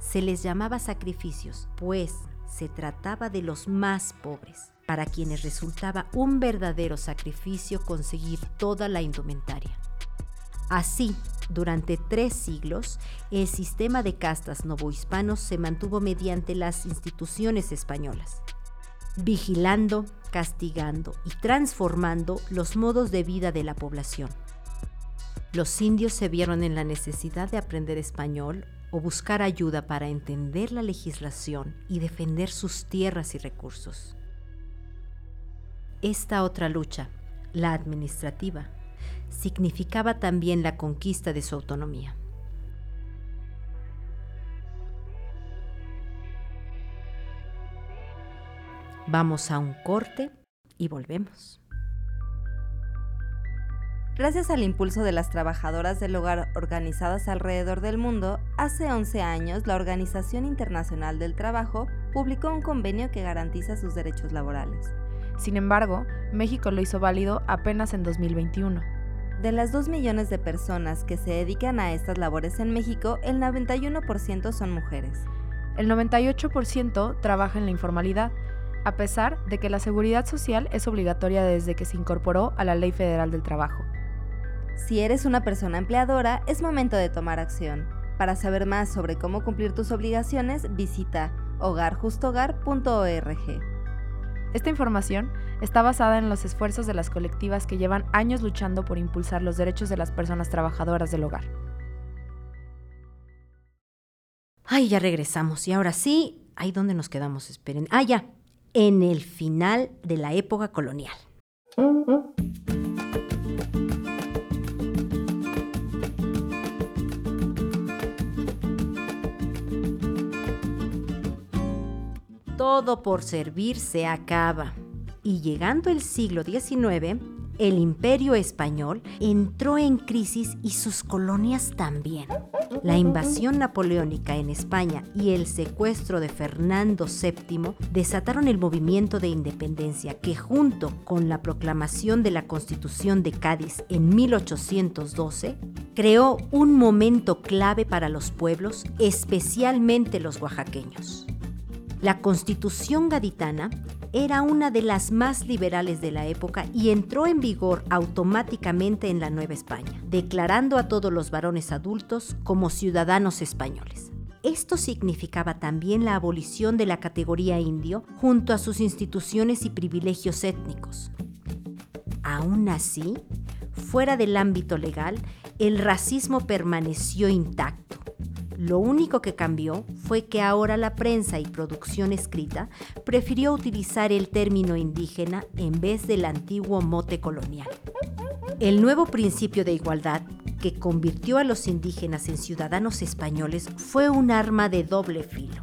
se les llamaba sacrificios, pues se trataba de los más pobres, para quienes resultaba un verdadero sacrificio conseguir toda la indumentaria. Así, durante tres siglos, el sistema de castas novohispanos se mantuvo mediante las instituciones españolas, vigilando, castigando y transformando los modos de vida de la población. Los indios se vieron en la necesidad de aprender español o buscar ayuda para entender la legislación y defender sus tierras y recursos. Esta otra lucha, la administrativa, significaba también la conquista de su autonomía. Vamos a un corte y volvemos. Gracias al impulso de las trabajadoras del hogar organizadas alrededor del mundo, hace 11 años la Organización Internacional del Trabajo publicó un convenio que garantiza sus derechos laborales. Sin embargo, México lo hizo válido apenas en 2021. De las 2 millones de personas que se dedican a estas labores en México, el 91% son mujeres. El 98% trabaja en la informalidad, a pesar de que la seguridad social es obligatoria desde que se incorporó a la Ley Federal del Trabajo. Si eres una persona empleadora, es momento de tomar acción. Para saber más sobre cómo cumplir tus obligaciones, visita hogarjustohogar.org. Esta información está basada en los esfuerzos de las colectivas que llevan años luchando por impulsar los derechos de las personas trabajadoras del hogar. Ay, ya regresamos. Y ahora sí, ahí donde nos quedamos, esperen. Ah, ya, en el final de la época colonial. Todo por servir se acaba. Y llegando el siglo XIX, el imperio español entró en crisis y sus colonias también. La invasión napoleónica en España y el secuestro de Fernando VII desataron el movimiento de independencia que junto con la proclamación de la Constitución de Cádiz en 1812 creó un momento clave para los pueblos, especialmente los oaxaqueños. La constitución gaditana era una de las más liberales de la época y entró en vigor automáticamente en la Nueva España, declarando a todos los varones adultos como ciudadanos españoles. Esto significaba también la abolición de la categoría indio junto a sus instituciones y privilegios étnicos. Aún así, fuera del ámbito legal, el racismo permaneció intacto lo único que cambió fue que ahora la prensa y producción escrita prefirió utilizar el término indígena en vez del antiguo mote colonial. El nuevo principio de igualdad que convirtió a los indígenas en ciudadanos españoles fue un arma de doble filo.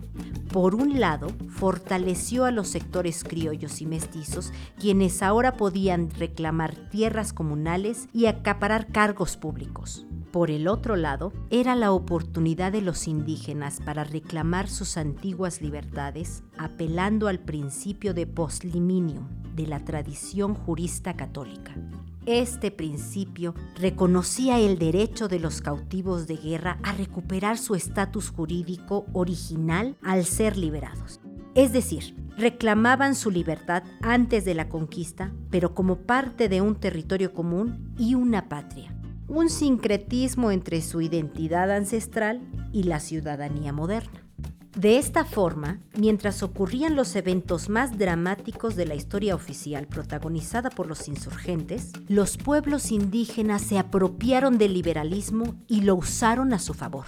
Por un lado, fortaleció a los sectores criollos y mestizos, quienes ahora podían reclamar tierras comunales y acaparar cargos públicos. Por el otro lado, era la oportunidad de los indígenas para reclamar sus antiguas libertades, apelando al principio de posliminium de la tradición jurista católica. Este principio reconocía el derecho de los cautivos de guerra a recuperar su estatus jurídico original al ser liberados. Es decir, reclamaban su libertad antes de la conquista, pero como parte de un territorio común y una patria un sincretismo entre su identidad ancestral y la ciudadanía moderna. De esta forma, mientras ocurrían los eventos más dramáticos de la historia oficial protagonizada por los insurgentes, los pueblos indígenas se apropiaron del liberalismo y lo usaron a su favor.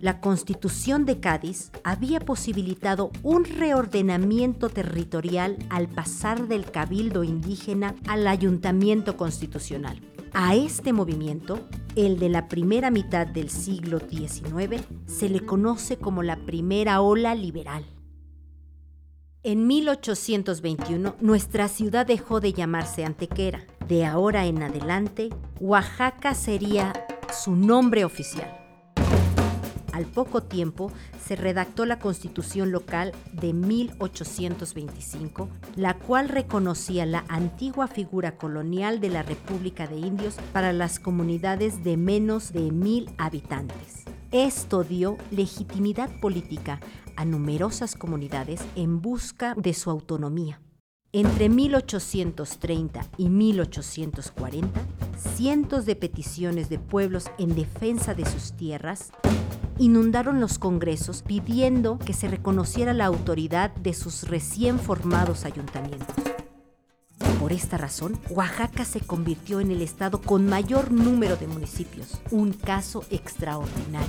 La constitución de Cádiz había posibilitado un reordenamiento territorial al pasar del cabildo indígena al ayuntamiento constitucional a este movimiento, el de la primera mitad del siglo XIX, se le conoce como la primera ola liberal. En 1821, nuestra ciudad dejó de llamarse Antequera. De ahora en adelante, Oaxaca sería su nombre oficial. Al poco tiempo se redactó la constitución local de 1825, la cual reconocía la antigua figura colonial de la República de Indios para las comunidades de menos de mil habitantes. Esto dio legitimidad política a numerosas comunidades en busca de su autonomía. Entre 1830 y 1840, cientos de peticiones de pueblos en defensa de sus tierras inundaron los congresos pidiendo que se reconociera la autoridad de sus recién formados ayuntamientos. Por esta razón, Oaxaca se convirtió en el estado con mayor número de municipios, un caso extraordinario.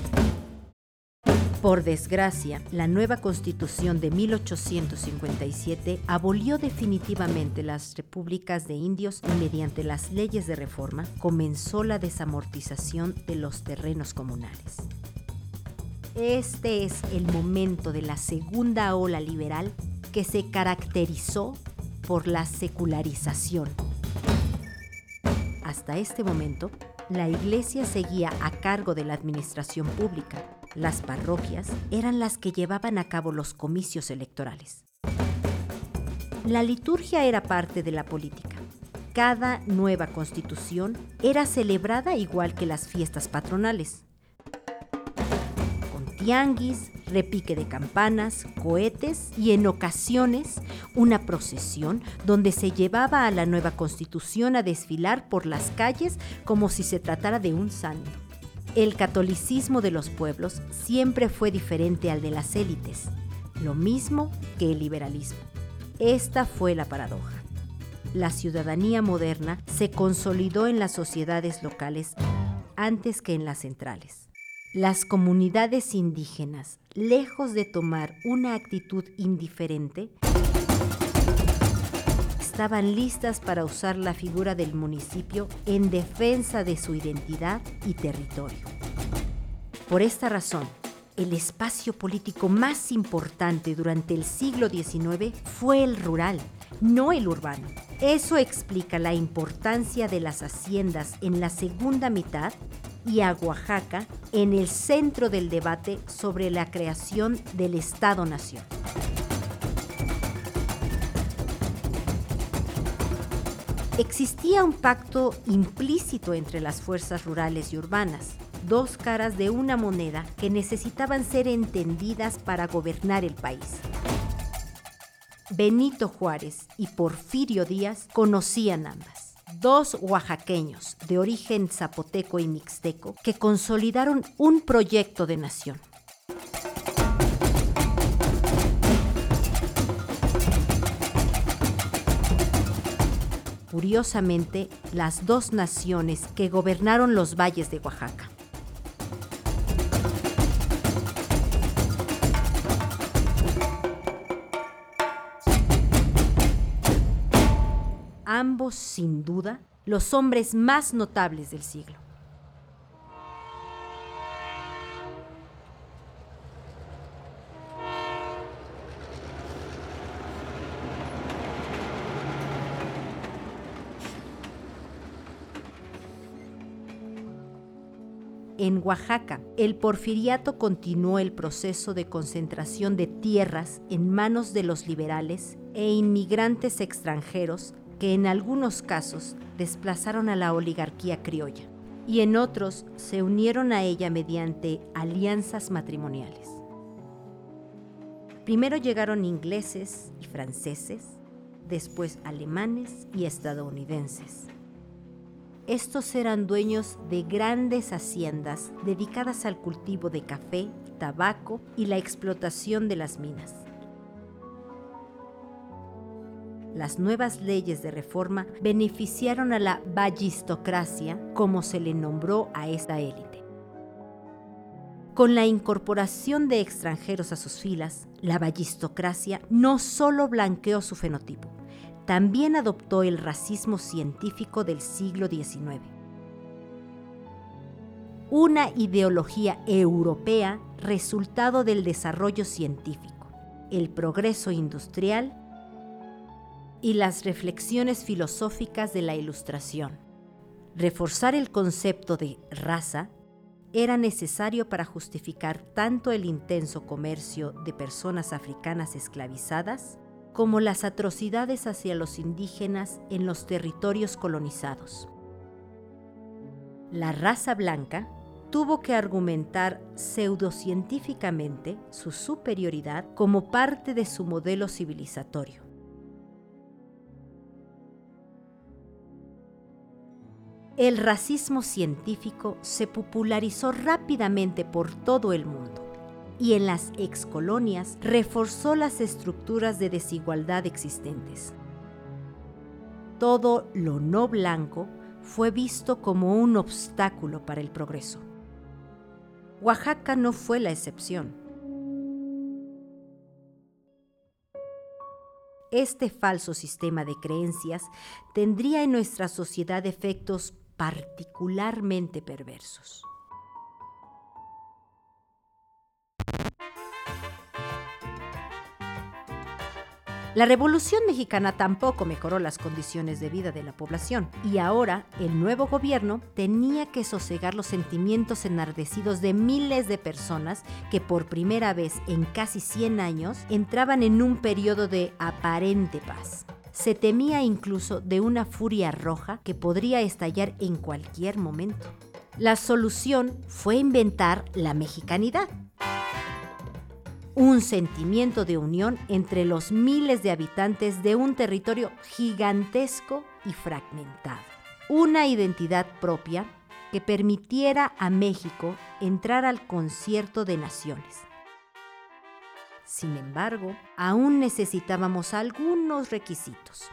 Por desgracia, la nueva constitución de 1857 abolió definitivamente las repúblicas de indios y mediante las leyes de reforma comenzó la desamortización de los terrenos comunales. Este es el momento de la segunda ola liberal que se caracterizó por la secularización. Hasta este momento, la iglesia seguía a cargo de la administración pública. Las parroquias eran las que llevaban a cabo los comicios electorales. La liturgia era parte de la política. Cada nueva constitución era celebrada igual que las fiestas patronales. Tianguis, repique de campanas, cohetes y en ocasiones una procesión donde se llevaba a la nueva constitución a desfilar por las calles como si se tratara de un santo. El catolicismo de los pueblos siempre fue diferente al de las élites, lo mismo que el liberalismo. Esta fue la paradoja. La ciudadanía moderna se consolidó en las sociedades locales antes que en las centrales. Las comunidades indígenas, lejos de tomar una actitud indiferente, estaban listas para usar la figura del municipio en defensa de su identidad y territorio. Por esta razón, el espacio político más importante durante el siglo XIX fue el rural, no el urbano. Eso explica la importancia de las haciendas en la segunda mitad y a Oaxaca en el centro del debate sobre la creación del Estado-Nación. Existía un pacto implícito entre las fuerzas rurales y urbanas, dos caras de una moneda que necesitaban ser entendidas para gobernar el país. Benito Juárez y Porfirio Díaz conocían ambas dos oaxaqueños de origen zapoteco y mixteco que consolidaron un proyecto de nación. Curiosamente, las dos naciones que gobernaron los valles de Oaxaca. Ambos sin duda los hombres más notables del siglo. En Oaxaca, el porfiriato continuó el proceso de concentración de tierras en manos de los liberales e inmigrantes extranjeros que en algunos casos desplazaron a la oligarquía criolla y en otros se unieron a ella mediante alianzas matrimoniales. Primero llegaron ingleses y franceses, después alemanes y estadounidenses. Estos eran dueños de grandes haciendas dedicadas al cultivo de café, tabaco y la explotación de las minas. Las nuevas leyes de reforma beneficiaron a la ballistocracia, como se le nombró a esta élite. Con la incorporación de extranjeros a sus filas, la ballistocracia no solo blanqueó su fenotipo, también adoptó el racismo científico del siglo XIX. Una ideología europea resultado del desarrollo científico, el progreso industrial y las reflexiones filosóficas de la Ilustración. Reforzar el concepto de raza era necesario para justificar tanto el intenso comercio de personas africanas esclavizadas como las atrocidades hacia los indígenas en los territorios colonizados. La raza blanca tuvo que argumentar pseudocientíficamente su superioridad como parte de su modelo civilizatorio. El racismo científico se popularizó rápidamente por todo el mundo y en las excolonias reforzó las estructuras de desigualdad existentes. Todo lo no blanco fue visto como un obstáculo para el progreso. Oaxaca no fue la excepción. Este falso sistema de creencias tendría en nuestra sociedad efectos particularmente perversos. La Revolución Mexicana tampoco mejoró las condiciones de vida de la población y ahora el nuevo gobierno tenía que sosegar los sentimientos enardecidos de miles de personas que por primera vez en casi 100 años entraban en un periodo de aparente paz. Se temía incluso de una furia roja que podría estallar en cualquier momento. La solución fue inventar la mexicanidad un sentimiento de unión entre los miles de habitantes de un territorio gigantesco y fragmentado. Una identidad propia que permitiera a México entrar al concierto de naciones. Sin embargo, aún necesitábamos algunos requisitos.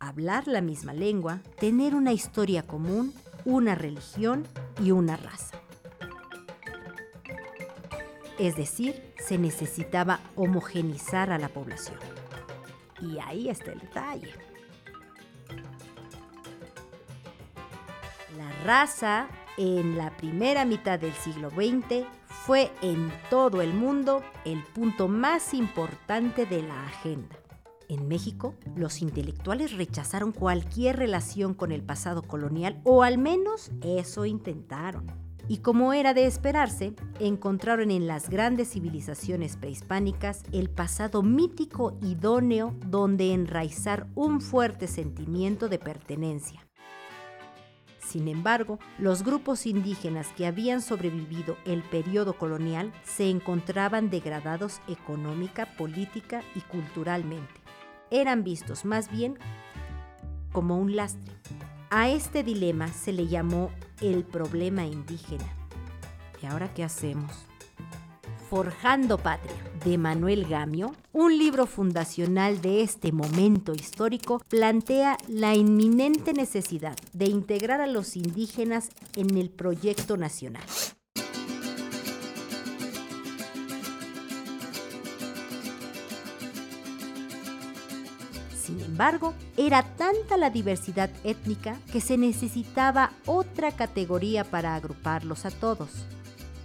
Hablar la misma lengua, tener una historia común, una religión y una raza es decir, se necesitaba homogenizar a la población. Y ahí está el detalle. La raza en la primera mitad del siglo XX fue en todo el mundo el punto más importante de la agenda. En México, los intelectuales rechazaron cualquier relación con el pasado colonial, o al menos eso intentaron y como era de esperarse, encontraron en las grandes civilizaciones prehispánicas el pasado mítico idóneo donde enraizar un fuerte sentimiento de pertenencia. Sin embargo, los grupos indígenas que habían sobrevivido el periodo colonial se encontraban degradados económica, política y culturalmente. Eran vistos más bien como un lastre. A este dilema se le llamó el problema indígena. ¿Y ahora qué hacemos? Forjando Patria, de Manuel Gamio, un libro fundacional de este momento histórico, plantea la inminente necesidad de integrar a los indígenas en el proyecto nacional. Sin embargo, era tanta la diversidad étnica que se necesitaba otra categoría para agruparlos a todos.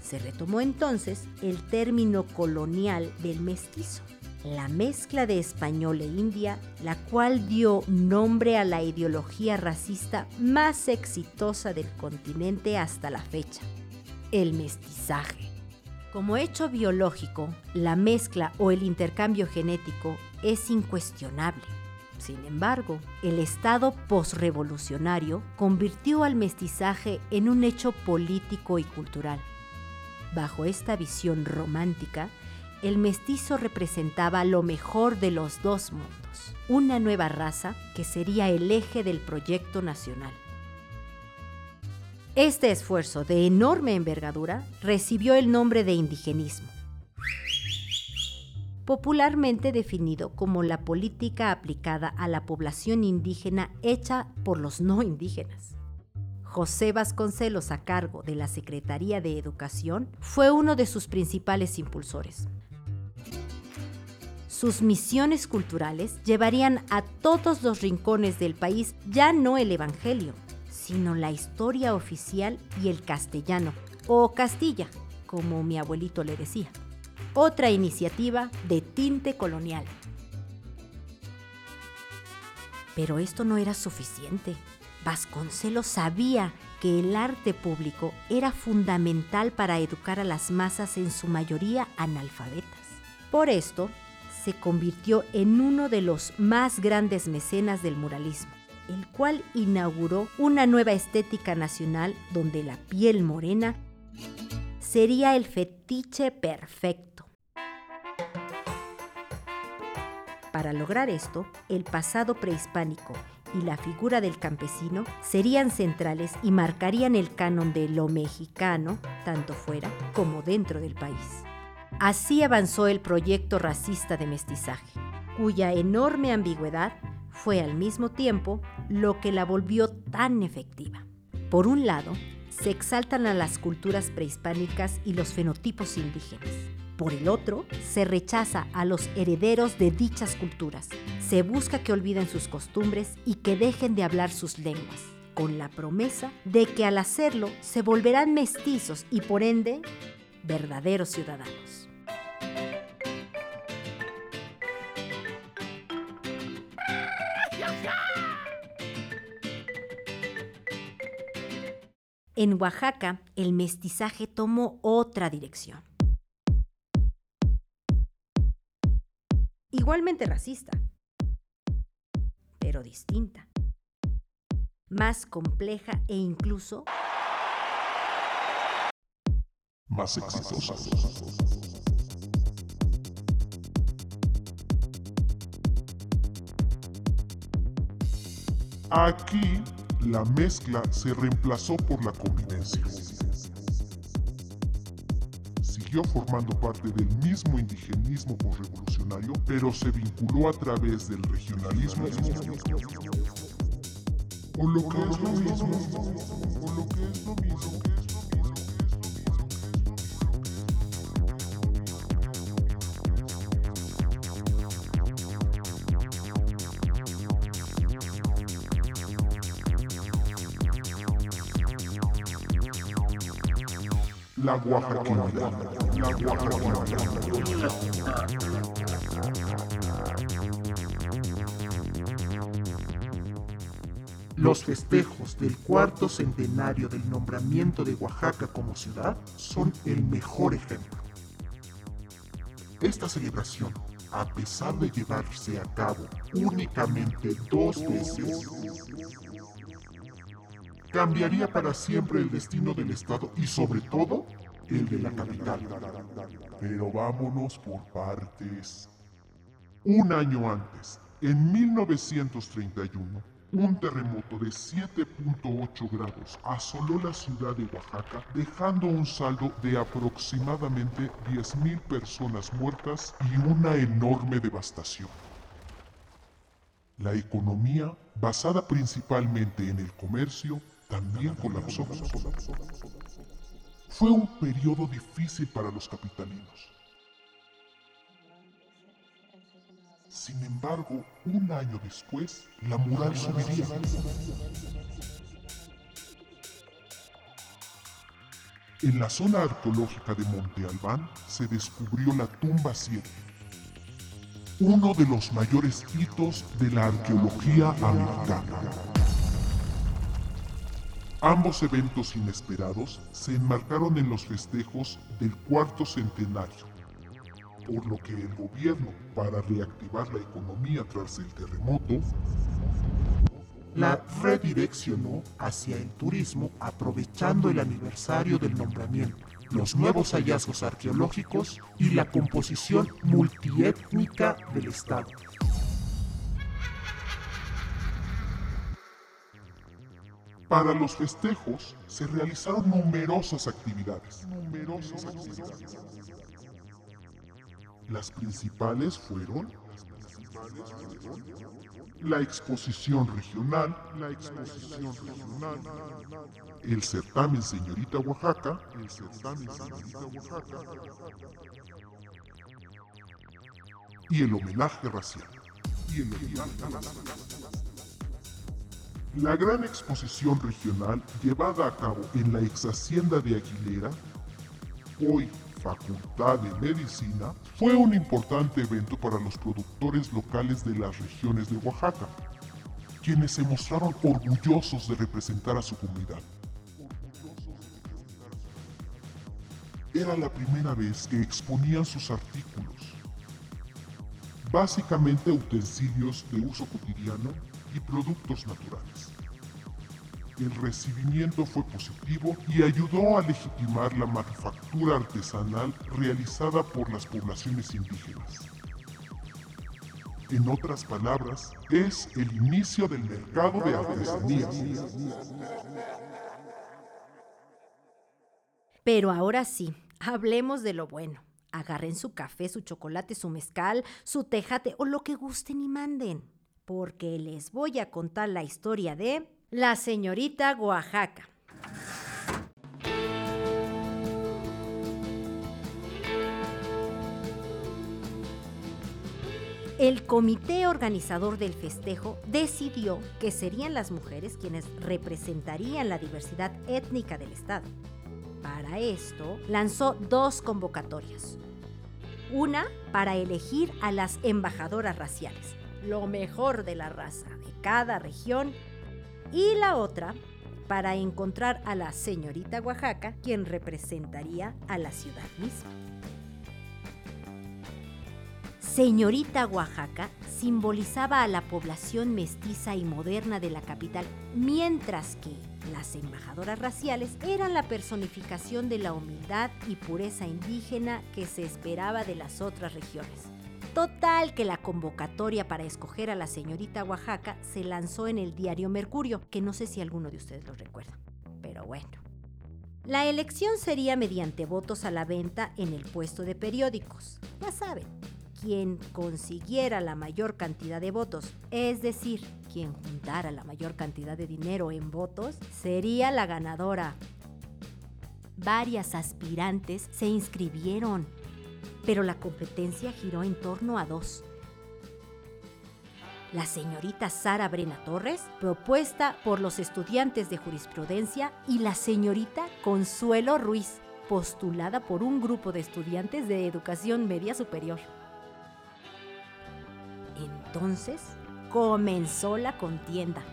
Se retomó entonces el término colonial del mestizo, la mezcla de español e india, la cual dio nombre a la ideología racista más exitosa del continente hasta la fecha, el mestizaje. Como hecho biológico, la mezcla o el intercambio genético es incuestionable sin embargo, el Estado posrevolucionario convirtió al mestizaje en un hecho político y cultural. Bajo esta visión romántica, el mestizo representaba lo mejor de los dos mundos, una nueva raza que sería el eje del proyecto nacional. Este esfuerzo de enorme envergadura recibió el nombre de indigenismo popularmente definido como la política aplicada a la población indígena hecha por los no indígenas. José Vasconcelos, a cargo de la Secretaría de Educación, fue uno de sus principales impulsores. Sus misiones culturales llevarían a todos los rincones del país ya no el Evangelio, sino la historia oficial y el castellano, o Castilla, como mi abuelito le decía otra iniciativa de tinte colonial. Pero esto no era suficiente. Vasconcelos sabía que el arte público era fundamental para educar a las masas en su mayoría analfabetas. Por esto, se convirtió en uno de los más grandes mecenas del muralismo, el cual inauguró una nueva estética nacional donde la piel morena sería el fetiche perfecto Para lograr esto, el pasado prehispánico y la figura del campesino serían centrales y marcarían el canon de lo mexicano, tanto fuera como dentro del país. Así avanzó el proyecto racista de mestizaje, cuya enorme ambigüedad fue al mismo tiempo lo que la volvió tan efectiva. Por un lado, se exaltan a las culturas prehispánicas y los fenotipos indígenas. Por el otro, se rechaza a los herederos de dichas culturas. Se busca que olviden sus costumbres y que dejen de hablar sus lenguas, con la promesa de que al hacerlo se volverán mestizos y por ende verdaderos ciudadanos. En Oaxaca, el mestizaje tomó otra dirección Igualmente racista, pero distinta. Más compleja e incluso más exitosa. Aquí la mezcla se reemplazó por la convivencia. Siguió formando parte del mismo indigenismo pero se vinculó a través del regionalismo. La. La. Los festejos del cuarto centenario del nombramiento de Oaxaca como ciudad son el mejor ejemplo. Esta celebración, a pesar de llevarse a cabo únicamente dos veces, cambiaría para siempre el destino del Estado y sobre todo el de la capital. Pero vámonos por partes. Un año antes, en 1931, un terremoto de 7.8 grados asoló la ciudad de Oaxaca, dejando un saldo de aproximadamente 10.000 personas muertas y una enorme devastación. La economía, basada principalmente en el comercio, también colapsó. Fue un periodo difícil para los capitalinos. Sin embargo, un año después, la moral subiría. En la zona arqueológica de Monte Albán se descubrió la tumba 7, uno de los mayores hitos de la arqueología americana. Ambos eventos inesperados se enmarcaron en los festejos del cuarto centenario, por lo que el gobierno, para reactivar la economía tras el terremoto, la redireccionó hacia el turismo aprovechando el aniversario del nombramiento, los nuevos hallazgos arqueológicos y la composición multiétnica del Estado. Para los festejos se realizaron numerosas actividades. Numerosas actividades. Las principales fueron la exposición regional, la exposición regional, el certamen Señorita Oaxaca, el certamen Señorita Oaxaca y el homenaje racial. Y el homenaje. La gran exposición regional llevada a cabo en la ex hacienda de Aguilera, hoy Facultad de Medicina, fue un importante evento para los productores locales de las regiones de Oaxaca, quienes se mostraron orgullosos de representar a su comunidad. Era la primera vez que exponían sus artículos, básicamente utensilios de uso cotidiano y productos naturales. El recibimiento fue positivo y ayudó a legitimar la manufactura artesanal realizada por las poblaciones indígenas. En otras palabras, es el inicio del mercado de artesanías. Pero ahora sí, hablemos de lo bueno. Agarren su café, su chocolate, su mezcal, su tejate o lo que gusten y manden porque les voy a contar la historia de la señorita Oaxaca. El comité organizador del festejo decidió que serían las mujeres quienes representarían la diversidad étnica del Estado. Para esto, lanzó dos convocatorias. Una para elegir a las embajadoras raciales lo mejor de la raza de cada región y la otra para encontrar a la señorita Oaxaca, quien representaría a la ciudad misma. Señorita Oaxaca simbolizaba a la población mestiza y moderna de la capital, mientras que las embajadoras raciales eran la personificación de la humildad y pureza indígena que se esperaba de las otras regiones. Total que la convocatoria para escoger a la señorita Oaxaca se lanzó en el diario Mercurio, que no sé si alguno de ustedes lo recuerda, pero bueno. La elección sería mediante votos a la venta en el puesto de periódicos. Ya saben, quien consiguiera la mayor cantidad de votos, es decir, quien juntara la mayor cantidad de dinero en votos, sería la ganadora. Varias aspirantes se inscribieron, pero la competencia giró en torno a dos. La señorita Sara Brena Torres, propuesta por los estudiantes de jurisprudencia, y la señorita Consuelo Ruiz, postulada por un grupo de estudiantes de educación media superior. Entonces comenzó la contienda.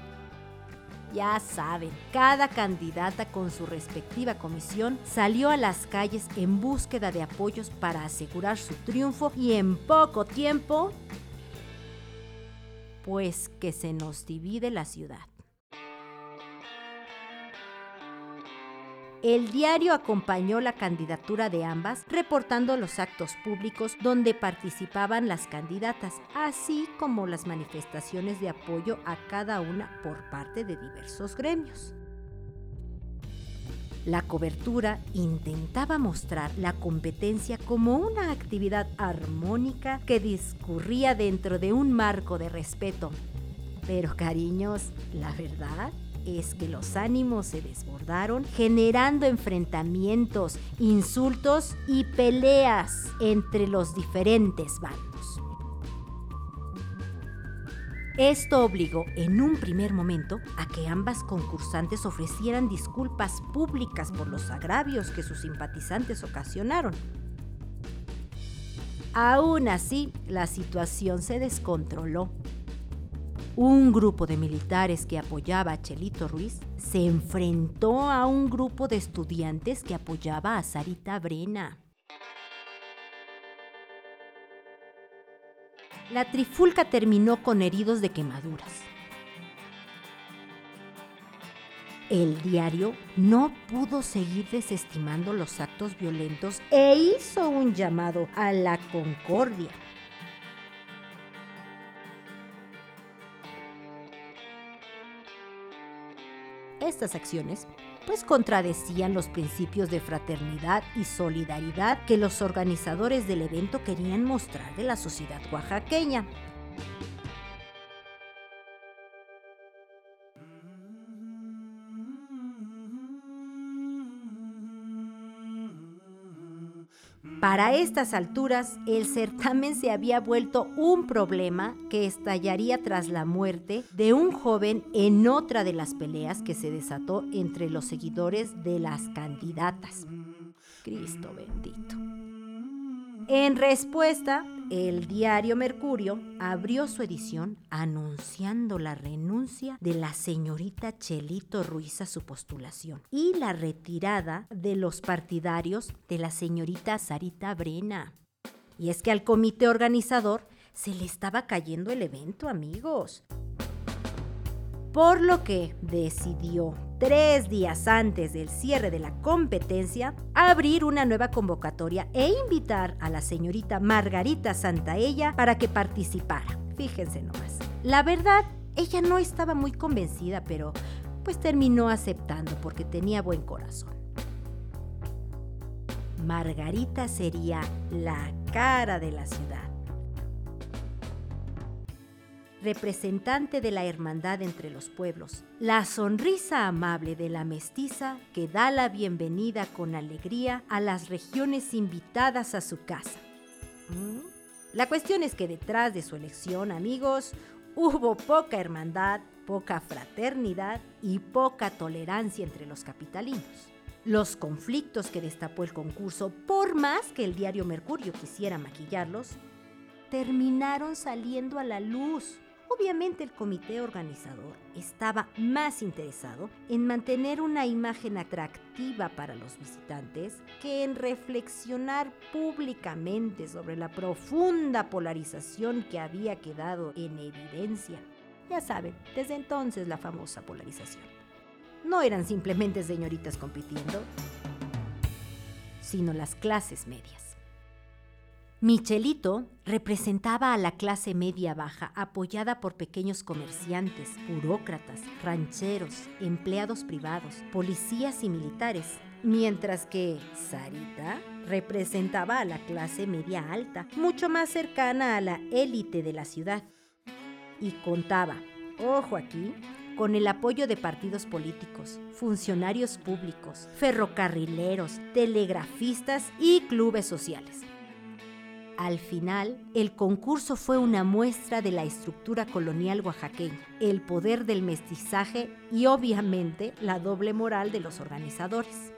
Ya saben, cada candidata con su respectiva comisión salió a las calles en búsqueda de apoyos para asegurar su triunfo y en poco tiempo, pues que se nos divide la ciudad. El diario acompañó la candidatura de ambas, reportando los actos públicos donde participaban las candidatas, así como las manifestaciones de apoyo a cada una por parte de diversos gremios. La cobertura intentaba mostrar la competencia como una actividad armónica que discurría dentro de un marco de respeto. Pero cariños, la verdad es que los ánimos se desbordaron, generando enfrentamientos, insultos y peleas entre los diferentes bandos. Esto obligó en un primer momento a que ambas concursantes ofrecieran disculpas públicas por los agravios que sus simpatizantes ocasionaron. Aún así, la situación se descontroló un grupo de militares que apoyaba a Chelito Ruiz se enfrentó a un grupo de estudiantes que apoyaba a Sarita Brena. La trifulca terminó con heridos de quemaduras. El diario no pudo seguir desestimando los actos violentos e hizo un llamado a la concordia. Estas acciones pues contradecían los principios de fraternidad y solidaridad que los organizadores del evento querían mostrar de la sociedad oaxaqueña. Para estas alturas, el certamen se había vuelto un problema que estallaría tras la muerte de un joven en otra de las peleas que se desató entre los seguidores de las candidatas. Cristo bendito. En respuesta, el diario Mercurio abrió su edición anunciando la renuncia de la señorita Chelito Ruiz a su postulación y la retirada de los partidarios de la señorita Sarita Brena. Y es que al comité organizador se le estaba cayendo el evento, amigos por lo que decidió tres días antes del cierre de la competencia abrir una nueva convocatoria e invitar a la señorita Margarita Santaella para que participara. Fíjense nomás. La verdad, ella no estaba muy convencida, pero pues terminó aceptando porque tenía buen corazón. Margarita sería la cara de la ciudad representante de la hermandad entre los pueblos, la sonrisa amable de la mestiza que da la bienvenida con alegría a las regiones invitadas a su casa. ¿Mm? La cuestión es que detrás de su elección, amigos, hubo poca hermandad, poca fraternidad y poca tolerancia entre los capitalinos. Los conflictos que destapó el concurso, por más que el diario Mercurio quisiera maquillarlos, terminaron saliendo a la luz Obviamente el comité organizador estaba más interesado en mantener una imagen atractiva para los visitantes que en reflexionar públicamente sobre la profunda polarización que había quedado en evidencia. Ya saben, desde entonces la famosa polarización. No eran simplemente señoritas compitiendo, sino las clases medias. Michelito representaba a la clase media baja apoyada por pequeños comerciantes, burócratas, rancheros, empleados privados, policías y militares, mientras que Sarita representaba a la clase media alta, mucho más cercana a la élite de la ciudad. Y contaba, ojo aquí, con el apoyo de partidos políticos, funcionarios públicos, ferrocarrileros, telegrafistas y clubes sociales. Al final, el concurso fue una muestra de la estructura colonial oaxaqueña, el poder del mestizaje y obviamente la doble moral de los organizadores.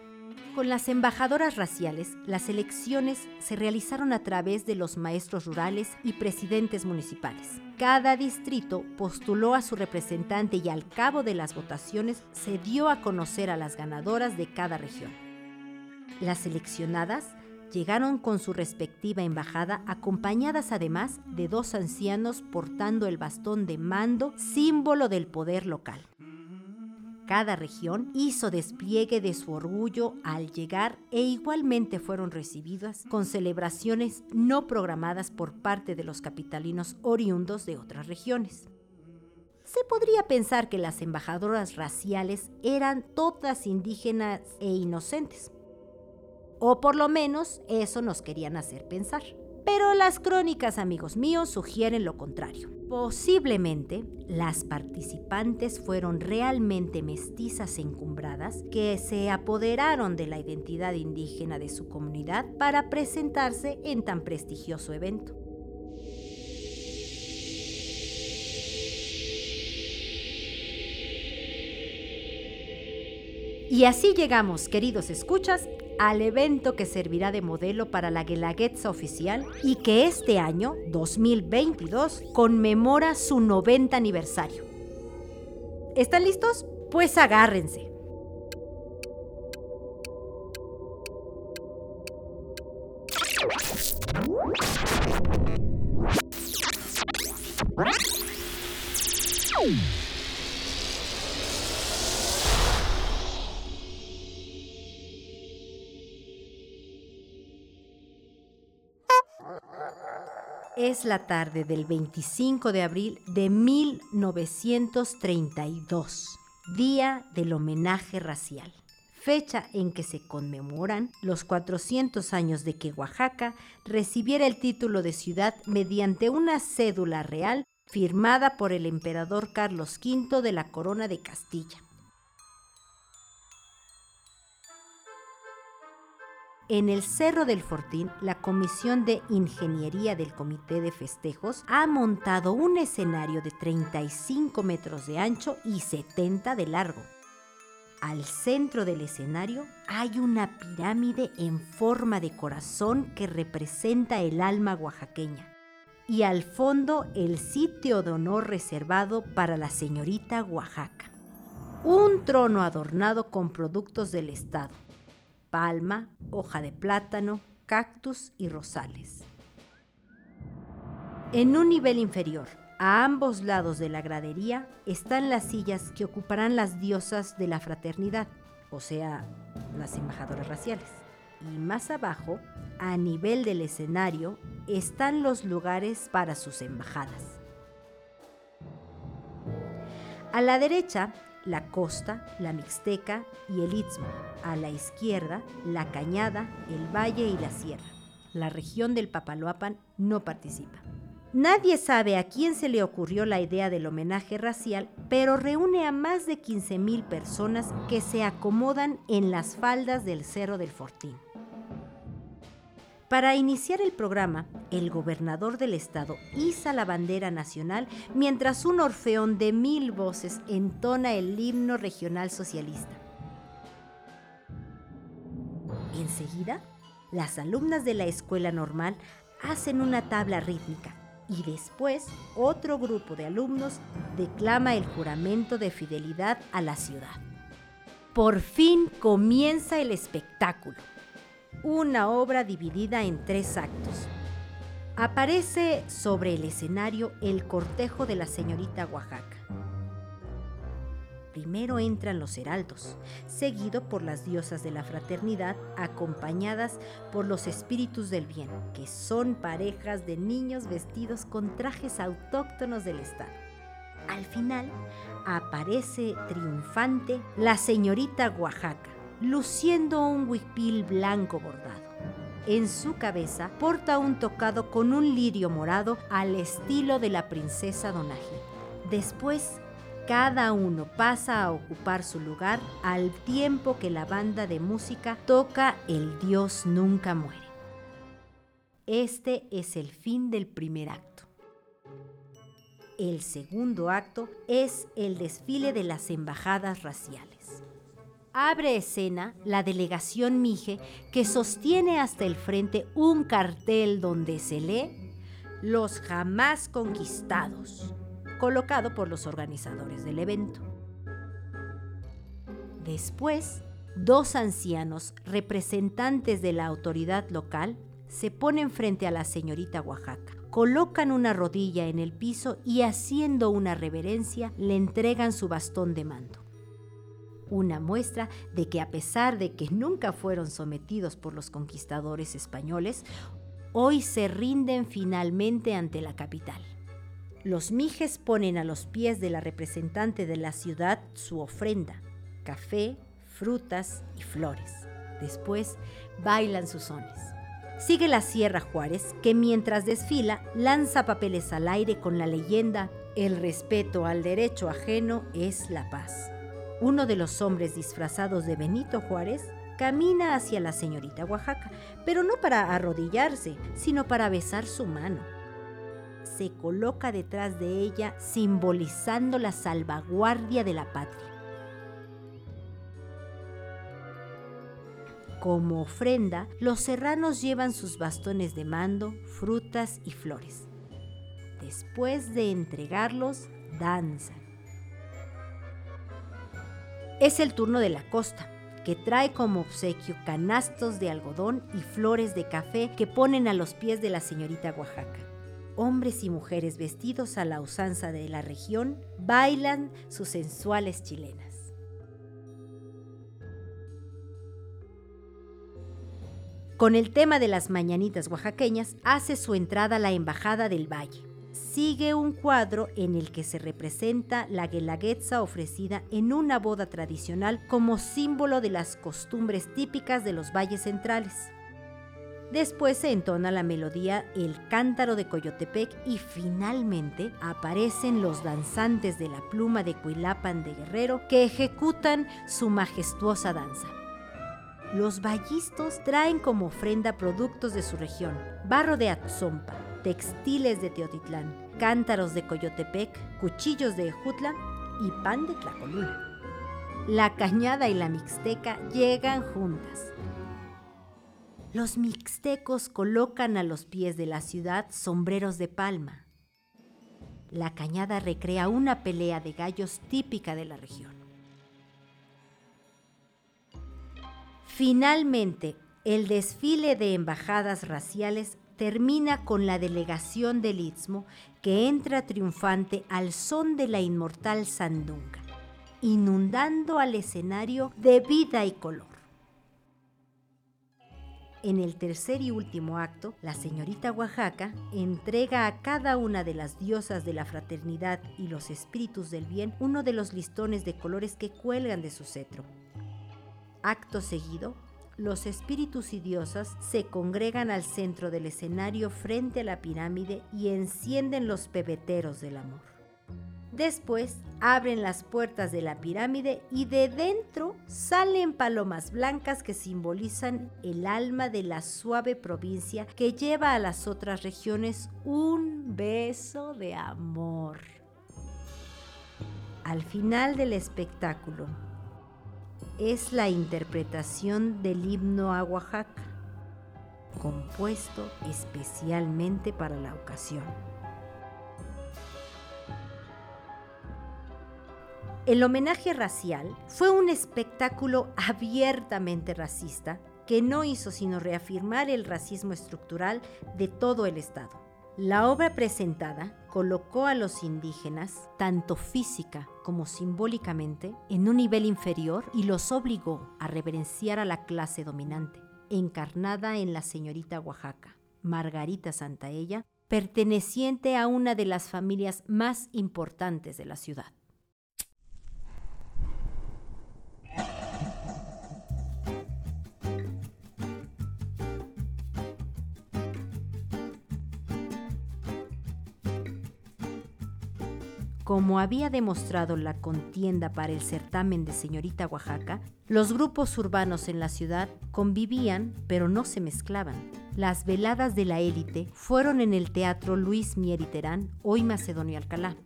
Con las embajadoras raciales, las elecciones se realizaron a través de los maestros rurales y presidentes municipales. Cada distrito postuló a su representante y al cabo de las votaciones se dio a conocer a las ganadoras de cada región. Las seleccionadas llegaron con su respectiva embajada acompañadas además de dos ancianos portando el bastón de mando, símbolo del poder local. Cada región hizo despliegue de su orgullo al llegar e igualmente fueron recibidas con celebraciones no programadas por parte de los capitalinos oriundos de otras regiones. Se podría pensar que las embajadoras raciales eran todas indígenas e inocentes, o por lo menos eso nos querían hacer pensar. Pero las crónicas, amigos míos, sugieren lo contrario. Posiblemente las participantes fueron realmente mestizas encumbradas que se apoderaron de la identidad indígena de su comunidad para presentarse en tan prestigioso evento. Y así llegamos, queridos escuchas, al evento que servirá de modelo para la Guelaguetza oficial y que este año, 2022, conmemora su 90 aniversario. ¿Están listos? Pues agárrense. Es la tarde del 25 de abril de 1932, Día del Homenaje Racial, fecha en que se conmemoran los 400 años de que Oaxaca recibiera el título de ciudad mediante una cédula real firmada por el emperador Carlos V de la Corona de Castilla. En el Cerro del Fortín, la Comisión de Ingeniería del Comité de Festejos ha montado un escenario de 35 metros de ancho y 70 de largo. Al centro del escenario hay una pirámide en forma de corazón que representa el alma oaxaqueña. Y al fondo el sitio de honor reservado para la señorita Oaxaca. Un trono adornado con productos del Estado palma, hoja de plátano, cactus y rosales. En un nivel inferior, a ambos lados de la gradería, están las sillas que ocuparán las diosas de la fraternidad, o sea, las embajadoras raciales. Y más abajo, a nivel del escenario, están los lugares para sus embajadas. A la derecha la costa, la Mixteca y el Istmo. A la izquierda, la Cañada, el Valle y la Sierra. La región del Papaloapan no participa. Nadie sabe a quién se le ocurrió la idea del homenaje racial, pero reúne a más de 15.000 personas que se acomodan en las faldas del Cerro del Fortín. Para iniciar el programa, el gobernador del estado iza la bandera nacional mientras un orfeón de mil voces entona el himno regional socialista. Enseguida, las alumnas de la escuela normal hacen una tabla rítmica y después otro grupo de alumnos declama el juramento de fidelidad a la ciudad. Por fin comienza el espectáculo, una obra dividida en tres actos. Aparece sobre el escenario el cortejo de la señorita Oaxaca. Primero entran los heraldos, seguido por las diosas de la fraternidad, acompañadas por los espíritus del bien, que son parejas de niños vestidos con trajes autóctonos del estado. Al final aparece triunfante la señorita Oaxaca, luciendo un huipil blanco bordado. En su cabeza porta un tocado con un lirio morado al estilo de la princesa Donaje. Después cada uno pasa a ocupar su lugar al tiempo que la banda de música toca El Dios nunca muere. Este es el fin del primer acto. El segundo acto es el desfile de las embajadas raciales. Abre escena la delegación Mije que sostiene hasta el frente un cartel donde se lee Los jamás conquistados colocado por los organizadores del evento. Después, dos ancianos, representantes de la autoridad local, se ponen frente a la señorita Oaxaca, colocan una rodilla en el piso y haciendo una reverencia le entregan su bastón de mando. Una muestra de que a pesar de que nunca fueron sometidos por los conquistadores españoles, hoy se rinden finalmente ante la capital. Los mijes ponen a los pies de la representante de la ciudad su ofrenda, café, frutas y flores. Después bailan sus sones. Sigue la Sierra Juárez, que mientras desfila lanza papeles al aire con la leyenda El respeto al derecho ajeno es la paz. Uno de los hombres disfrazados de Benito Juárez camina hacia la señorita Oaxaca, pero no para arrodillarse, sino para besar su mano se coloca detrás de ella simbolizando la salvaguardia de la patria. Como ofrenda, los serranos llevan sus bastones de mando, frutas y flores. Después de entregarlos, danzan. Es el turno de la costa, que trae como obsequio canastos de algodón y flores de café que ponen a los pies de la señorita Oaxaca hombres y mujeres vestidos a la usanza de la región bailan sus sensuales chilenas. Con el tema de las mañanitas oaxaqueñas hace su entrada la Embajada del Valle. Sigue un cuadro en el que se representa la guelaguetza ofrecida en una boda tradicional como símbolo de las costumbres típicas de los valles centrales. Después se entona la melodía El Cántaro de Coyotepec y finalmente aparecen los danzantes de la pluma de Cuilapan de Guerrero que ejecutan su majestuosa danza. Los vallistos traen como ofrenda productos de su región, barro de Atzompa, textiles de Teotitlán, cántaros de Coyotepec, cuchillos de Ejutla y pan de Tlacolula. La cañada y la mixteca llegan juntas los mixtecos colocan a los pies de la ciudad sombreros de palma. La cañada recrea una pelea de gallos típica de la región. Finalmente, el desfile de embajadas raciales termina con la delegación del Istmo que entra triunfante al son de la inmortal sandunga, inundando al escenario de vida y color. En el tercer y último acto, la señorita Oaxaca entrega a cada una de las diosas de la fraternidad y los espíritus del bien uno de los listones de colores que cuelgan de su cetro. Acto seguido, los espíritus y diosas se congregan al centro del escenario frente a la pirámide y encienden los pebeteros del amor. Después abren las puertas de la pirámide y de dentro salen palomas blancas que simbolizan el alma de la suave provincia que lleva a las otras regiones un beso de amor. Al final del espectáculo es la interpretación del himno a Oaxaca, compuesto especialmente para la ocasión. El homenaje racial fue un espectáculo abiertamente racista que no hizo sino reafirmar el racismo estructural de todo el Estado. La obra presentada colocó a los indígenas, tanto física como simbólicamente, en un nivel inferior y los obligó a reverenciar a la clase dominante, encarnada en la señorita Oaxaca, Margarita Santaella, perteneciente a una de las familias más importantes de la ciudad. Como había demostrado la contienda para el certamen de Señorita Oaxaca, los grupos urbanos en la ciudad convivían, pero no se mezclaban. Las veladas de la élite fueron en el Teatro Luis Mieriterán, hoy Macedonio Alcalá,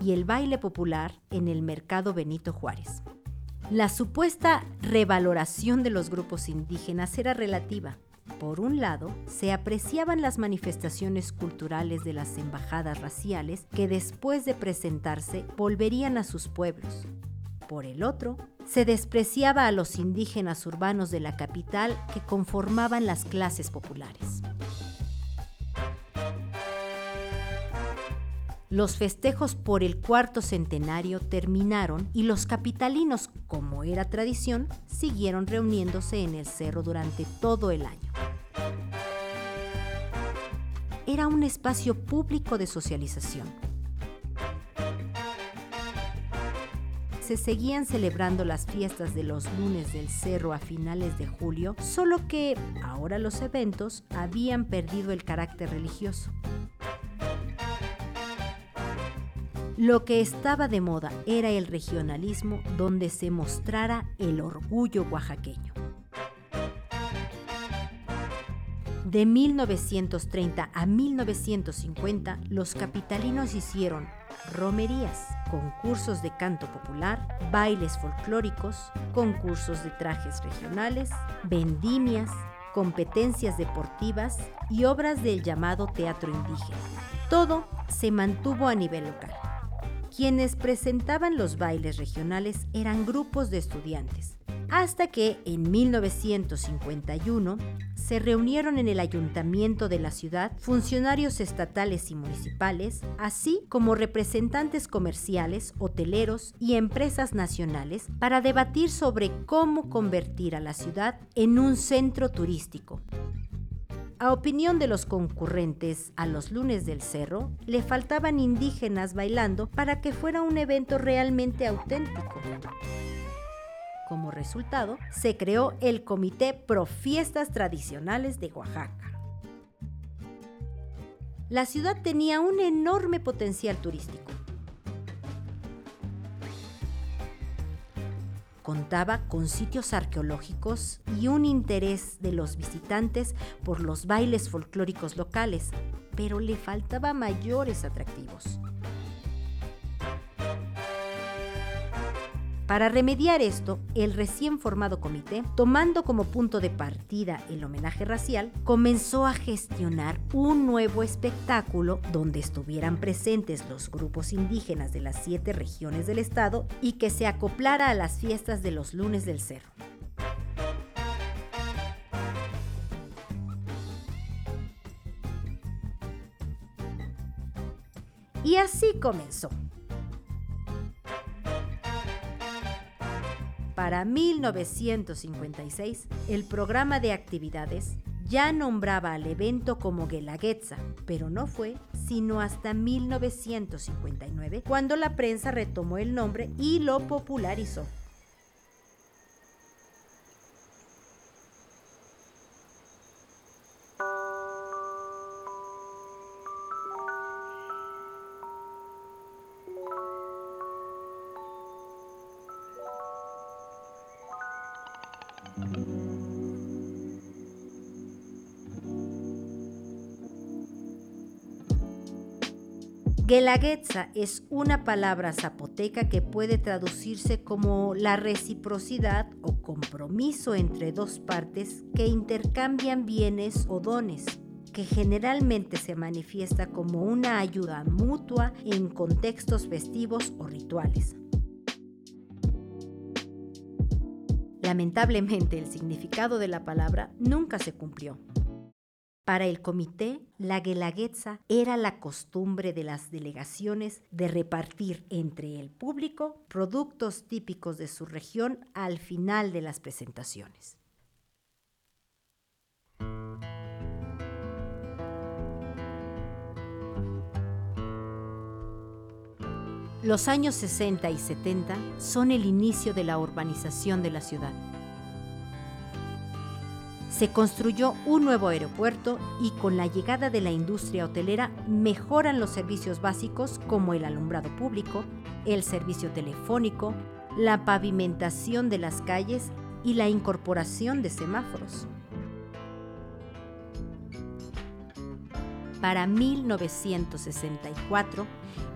y el baile popular en el Mercado Benito Juárez. La supuesta revaloración de los grupos indígenas era relativa. Por un lado, se apreciaban las manifestaciones culturales de las embajadas raciales que después de presentarse volverían a sus pueblos. Por el otro, se despreciaba a los indígenas urbanos de la capital que conformaban las clases populares. Los festejos por el cuarto centenario terminaron y los capitalinos, como era tradición, siguieron reuniéndose en el cerro durante todo el año. Era un espacio público de socialización. Se seguían celebrando las fiestas de los lunes del cerro a finales de julio, solo que ahora los eventos habían perdido el carácter religioso. Lo que estaba de moda era el regionalismo donde se mostrara el orgullo oaxaqueño. De 1930 a 1950, los capitalinos hicieron romerías, concursos de canto popular, bailes folclóricos, concursos de trajes regionales, vendimias, competencias deportivas y obras del llamado teatro indígena. Todo se mantuvo a nivel local. Quienes presentaban los bailes regionales eran grupos de estudiantes, hasta que en 1951 se reunieron en el ayuntamiento de la ciudad funcionarios estatales y municipales, así como representantes comerciales, hoteleros y empresas nacionales para debatir sobre cómo convertir a la ciudad en un centro turístico, a opinión de los concurrentes a los lunes del cerro, le faltaban indígenas bailando para que fuera un evento realmente auténtico. Como resultado, se creó el Comité Pro Fiestas Tradicionales de Oaxaca. La ciudad tenía un enorme potencial turístico contaba con sitios arqueológicos y un interés de los visitantes por los bailes folclóricos locales, pero le faltaba mayores atractivos. Para remediar esto, el recién formado comité, tomando como punto de partida el homenaje racial, comenzó a gestionar un nuevo espectáculo donde estuvieran presentes los grupos indígenas de las siete regiones del estado y que se acoplara a las fiestas de los lunes del cerro. Y así comenzó. Para 1956, el programa de actividades ya nombraba al evento como Guelaguetza, pero no fue sino hasta 1959 cuando la prensa retomó el nombre y lo popularizó. Guelaguetza es una palabra zapoteca que puede traducirse como la reciprocidad o compromiso entre dos partes que intercambian bienes o dones, que generalmente se manifiesta como una ayuda mutua en contextos festivos o rituales. Lamentablemente el significado de la palabra nunca se cumplió. Para el comité, la guelaguetza era la costumbre de las delegaciones de repartir entre el público productos típicos de su región al final de las presentaciones. Los años 60 y 70 son el inicio de la urbanización de la ciudad se construyó un nuevo aeropuerto y con la llegada de la industria hotelera mejoran los servicios básicos como el alumbrado público, el servicio telefónico, la pavimentación de las calles y la incorporación de semáforos. Para 1964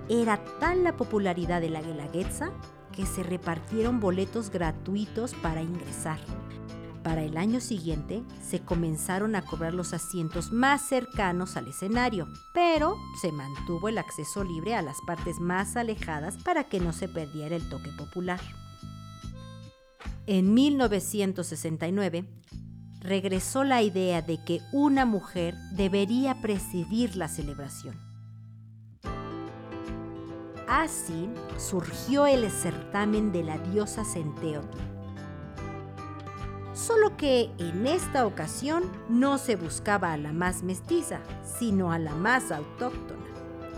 era tal la popularidad de la Guelaguetza que se repartieron boletos gratuitos para ingresar. Para el año siguiente se comenzaron a cobrar los asientos más cercanos al escenario, pero se mantuvo el acceso libre a las partes más alejadas para que no se perdiera el toque popular. En 1969, regresó la idea de que una mujer debería presidir la celebración. Así surgió el certamen de la diosa Centeotl, solo que en esta ocasión no se buscaba a la más mestiza, sino a la más autóctona.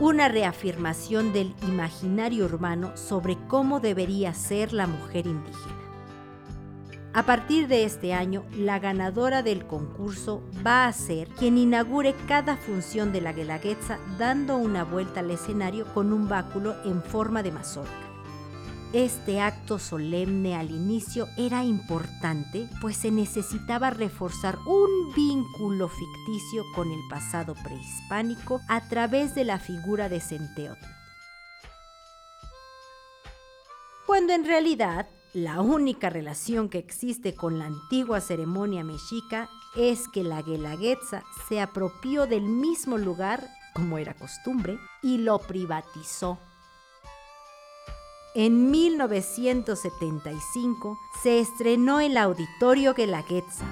Una reafirmación del imaginario urbano sobre cómo debería ser la mujer indígena. A partir de este año, la ganadora del concurso va a ser quien inaugure cada función de la Guelaguetza dando una vuelta al escenario con un báculo en forma de mazorca. Este acto solemne al inicio era importante, pues se necesitaba reforzar un vínculo ficticio con el pasado prehispánico a través de la figura de Centeotl. Cuando en realidad la única relación que existe con la antigua ceremonia mexica es que la Guelaguetza se apropió del mismo lugar, como era costumbre, y lo privatizó en 1975 se estrenó el Auditorio Guelaguetza,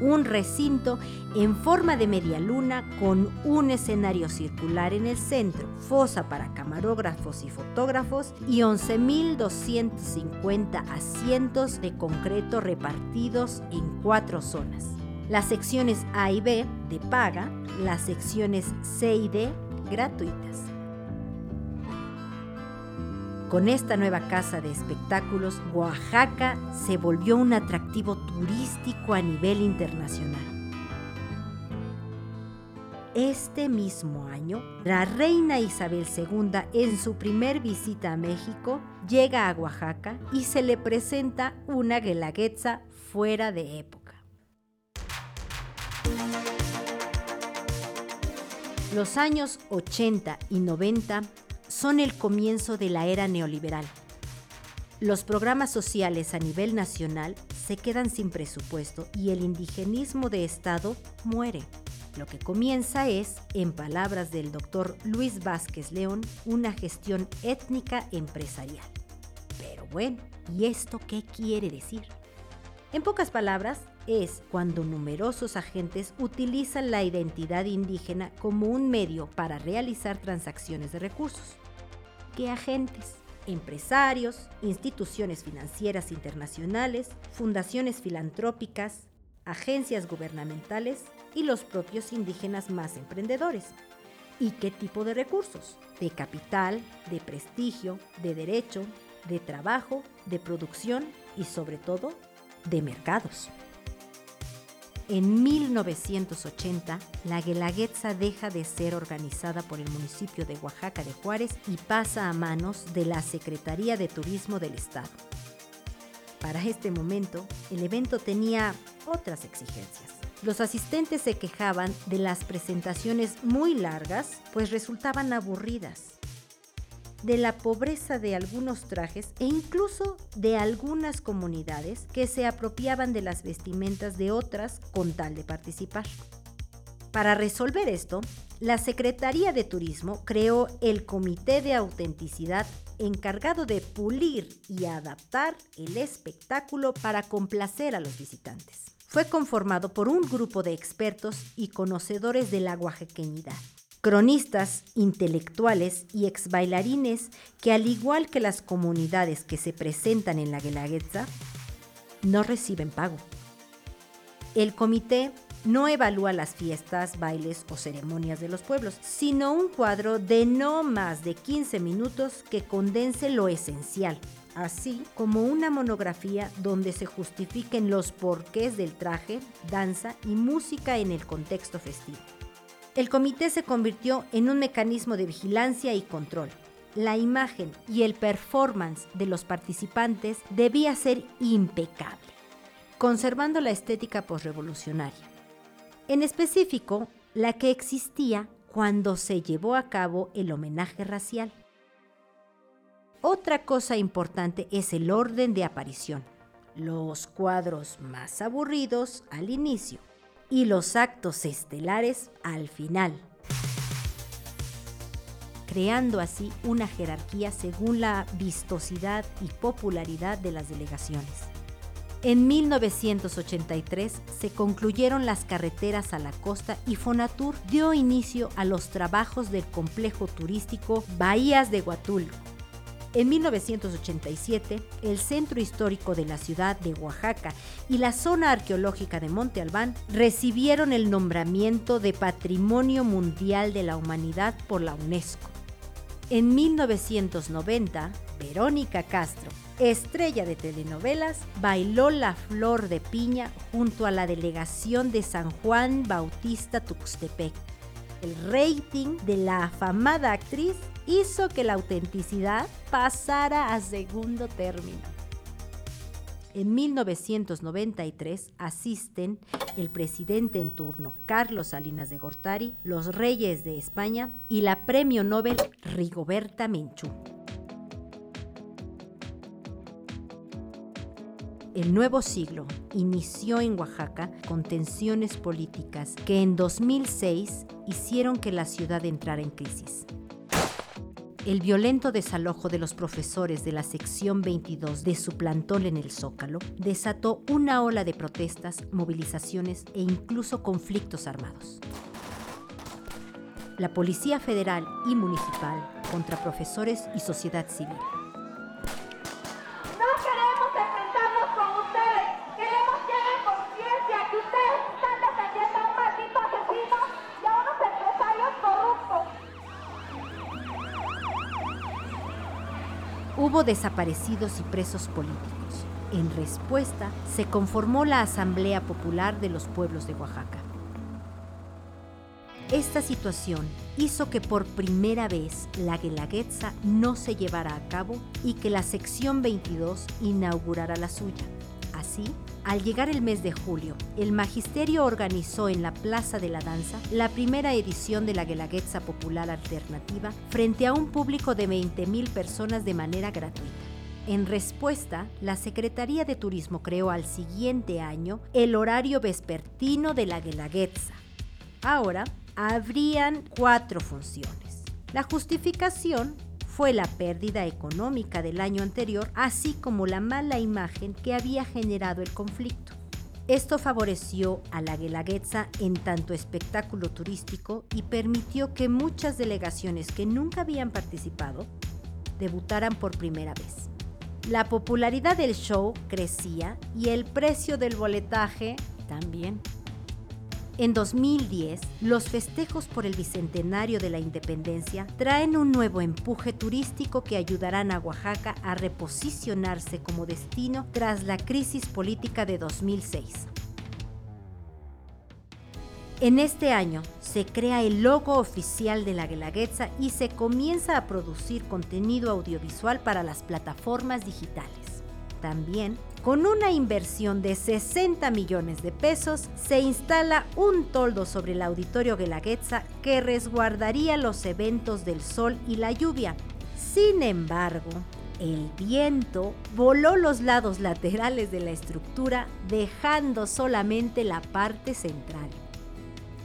un recinto en forma de media luna con un escenario circular en el centro, fosa para camarógrafos y fotógrafos y 11.250 asientos de concreto repartidos en cuatro zonas. Las secciones A y B de paga, las secciones C y D gratuitas. Con esta nueva casa de espectáculos, Oaxaca se volvió un atractivo turístico a nivel internacional. Este mismo año, la reina Isabel II, en su primer visita a México, llega a Oaxaca y se le presenta una guelaguetza fuera de época. Los años 80 y 90 son el comienzo de la era neoliberal. Los programas sociales a nivel nacional se quedan sin presupuesto y el indigenismo de Estado muere. Lo que comienza es, en palabras del doctor Luis Vázquez León, una gestión étnica empresarial. Pero bueno, ¿y esto qué quiere decir? En pocas palabras, es cuando numerosos agentes utilizan la identidad indígena como un medio para realizar transacciones de recursos que agentes, empresarios, instituciones financieras internacionales, fundaciones filantrópicas, agencias gubernamentales y los propios indígenas más emprendedores. ¿Y qué tipo de recursos? De capital, de prestigio, de derecho, de trabajo, de producción y sobre todo de mercados. En 1980, la Guelaguetza deja de ser organizada por el municipio de Oaxaca de Juárez y pasa a manos de la Secretaría de Turismo del Estado. Para este momento, el evento tenía otras exigencias. Los asistentes se quejaban de las presentaciones muy largas, pues resultaban aburridas de la pobreza de algunos trajes e incluso de algunas comunidades que se apropiaban de las vestimentas de otras con tal de participar. Para resolver esto, la Secretaría de Turismo creó el Comité de Autenticidad encargado de pulir y adaptar el espectáculo para complacer a los visitantes. Fue conformado por un grupo de expertos y conocedores de la guajequeñidad, cronistas, intelectuales y ex bailarines que al igual que las comunidades que se presentan en la Guelaguetza, no reciben pago. El comité no evalúa las fiestas, bailes o ceremonias de los pueblos, sino un cuadro de no más de 15 minutos que condense lo esencial, así como una monografía donde se justifiquen los porqués del traje, danza y música en el contexto festivo. El comité se convirtió en un mecanismo de vigilancia y control. La imagen y el performance de los participantes debía ser impecable, conservando la estética posrevolucionaria en específico la que existía cuando se llevó a cabo el homenaje racial. Otra cosa importante es el orden de aparición. Los cuadros más aburridos al inicio y los actos estelares al final, creando así una jerarquía según la vistosidad y popularidad de las delegaciones. En 1983 se concluyeron las carreteras a la costa y Fonatur dio inicio a los trabajos del complejo turístico Bahías de Huatulco. En 1987, el centro histórico de la ciudad de Oaxaca y la zona arqueológica de Monte Albán recibieron el nombramiento de Patrimonio Mundial de la Humanidad por la UNESCO. En 1990, Verónica Castro, estrella de telenovelas, bailó la flor de piña junto a la delegación de San Juan Bautista Tuxtepec. El rating de la afamada actriz hizo que la autenticidad pasara a segundo término. En 1993 asisten el presidente en turno, Carlos Salinas de Gortari, los reyes de España y la premio Nobel Rigoberta Menchú. El nuevo siglo inició en Oaxaca con tensiones políticas que en 2006 hicieron que la ciudad entrara en crisis. El violento desalojo de los profesores de la sección 22 de su plantón en el Zócalo desató una ola de protestas, movilizaciones e incluso conflictos armados. La Policía Federal y Municipal contra profesores y sociedad civil Desaparecidos y presos políticos. En respuesta, se conformó la Asamblea Popular de los Pueblos de Oaxaca. Esta situación hizo que por primera vez la Guelaguetza no se llevara a cabo y que la sección 22 inaugurara la suya. Al llegar el mes de julio, el magisterio organizó en la Plaza de la Danza la primera edición de la Guelaguetza Popular Alternativa frente a un público de 20.000 personas de manera gratuita. En respuesta, la Secretaría de Turismo creó al siguiente año el horario vespertino de la Guelaguetza. Ahora, habrían cuatro funciones. La justificación fue la pérdida económica del año anterior, así como la mala imagen que había generado el conflicto. Esto favoreció a la Guelaguetza en tanto espectáculo turístico y permitió que muchas delegaciones que nunca habían participado debutaran por primera vez. La popularidad del show crecía y el precio del boletaje también. En 2010, los festejos por el Bicentenario de la Independencia traen un nuevo empuje turístico que ayudarán a Oaxaca a reposicionarse como destino tras la crisis política de 2006. En este año se crea el logo oficial de la Guelaguetza y se comienza a producir contenido audiovisual para las plataformas digitales. También, con una inversión de 60 millones de pesos, se instala un toldo sobre el auditorio Guelaguetza que resguardaría los eventos del sol y la lluvia. Sin embargo, el viento voló los lados laterales de la estructura, dejando solamente la parte central.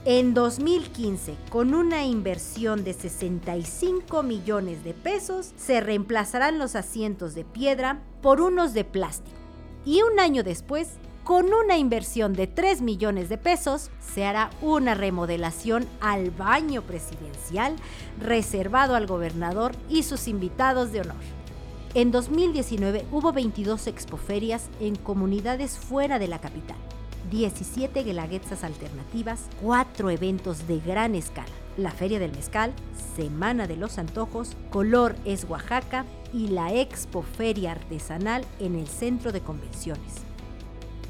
En 2015, con una inversión de 65 millones de pesos, se reemplazarán los asientos de piedra por unos de plástico. Y un año después, con una inversión de 3 millones de pesos, se hará una remodelación al baño presidencial reservado al gobernador y sus invitados de honor. En 2019 hubo 22 expoferias en comunidades fuera de la capital. 17 guelaguetzas alternativas, 4 eventos de gran escala. La Feria del Mezcal, Semana de los Antojos, Color es Oaxaca y la Expo Feria Artesanal en el Centro de Convenciones.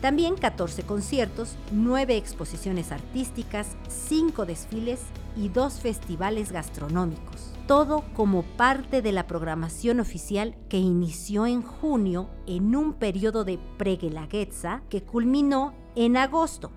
También 14 conciertos, 9 exposiciones artísticas, 5 desfiles y 2 festivales gastronómicos. Todo como parte de la programación oficial que inició en junio en un periodo de preguelaguetza que culminó en agosto.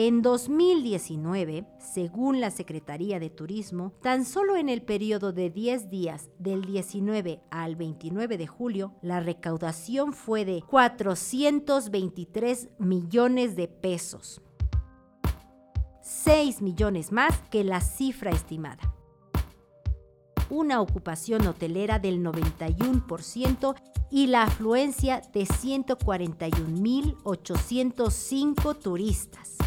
En 2019, según la Secretaría de Turismo, tan solo en el periodo de 10 días del 19 al 29 de julio, la recaudación fue de 423 millones de pesos. 6 millones más que la cifra estimada una ocupación hotelera del 91% y la afluencia de 141.805 turistas.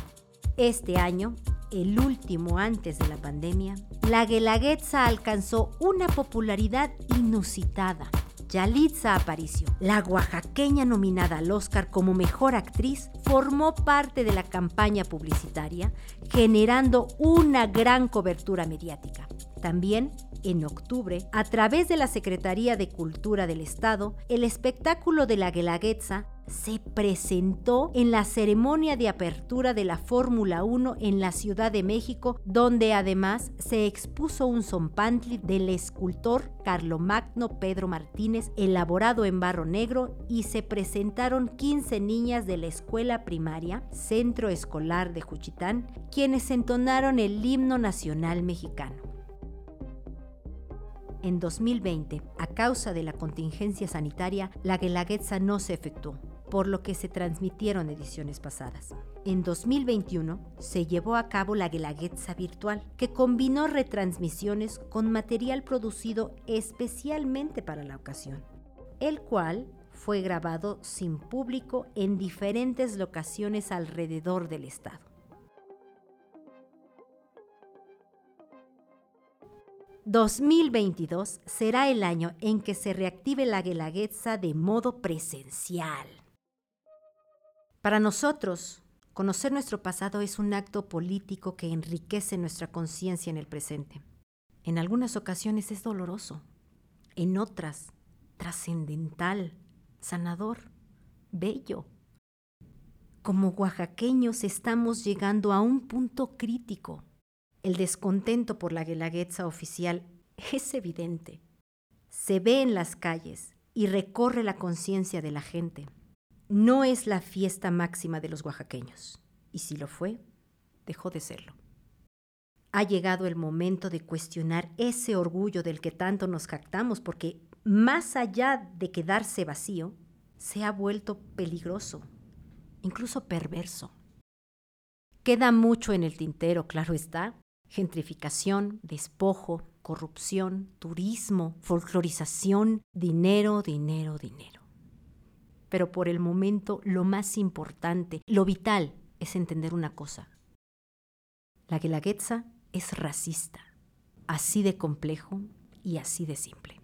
Este año, el último antes de la pandemia, la Guelaguetza alcanzó una popularidad inusitada. Yalitza Aparicio, la oaxaqueña nominada al Oscar como mejor actriz, formó parte de la campaña publicitaria, generando una gran cobertura mediática. También en octubre, a través de la Secretaría de Cultura del Estado, el espectáculo de la Guelaguetza se presentó en la ceremonia de apertura de la Fórmula 1 en la Ciudad de México, donde además se expuso un zompantli del escultor Carlomagno Pedro Martínez, elaborado en barro negro, y se presentaron 15 niñas de la escuela primaria, Centro Escolar de Juchitán, quienes entonaron el himno nacional mexicano. En 2020, a causa de la contingencia sanitaria, la Guelaguetza no se efectuó, por lo que se transmitieron ediciones pasadas. En 2021 se llevó a cabo la Guelaguetza virtual, que combinó retransmisiones con material producido especialmente para la ocasión, el cual fue grabado sin público en diferentes locaciones alrededor del estado. 2022 será el año en que se reactive la Guelaguetza de modo presencial. Para nosotros, conocer nuestro pasado es un acto político que enriquece nuestra conciencia en el presente. En algunas ocasiones es doloroso, en otras trascendental, sanador, bello. Como oaxaqueños estamos llegando a un punto crítico el descontento por la guelaguetza oficial es evidente. Se ve en las calles y recorre la conciencia de la gente. No es la fiesta máxima de los oaxaqueños, y si lo fue, dejó de serlo. Ha llegado el momento de cuestionar ese orgullo del que tanto nos jactamos, porque más allá de quedarse vacío, se ha vuelto peligroso, incluso perverso. Queda mucho en el tintero, claro está, gentrificación, despojo, corrupción, turismo, folclorización, dinero, dinero, dinero. Pero por el momento lo más importante, lo vital, es entender una cosa. La Guelaguetza es racista, así de complejo y así de simple.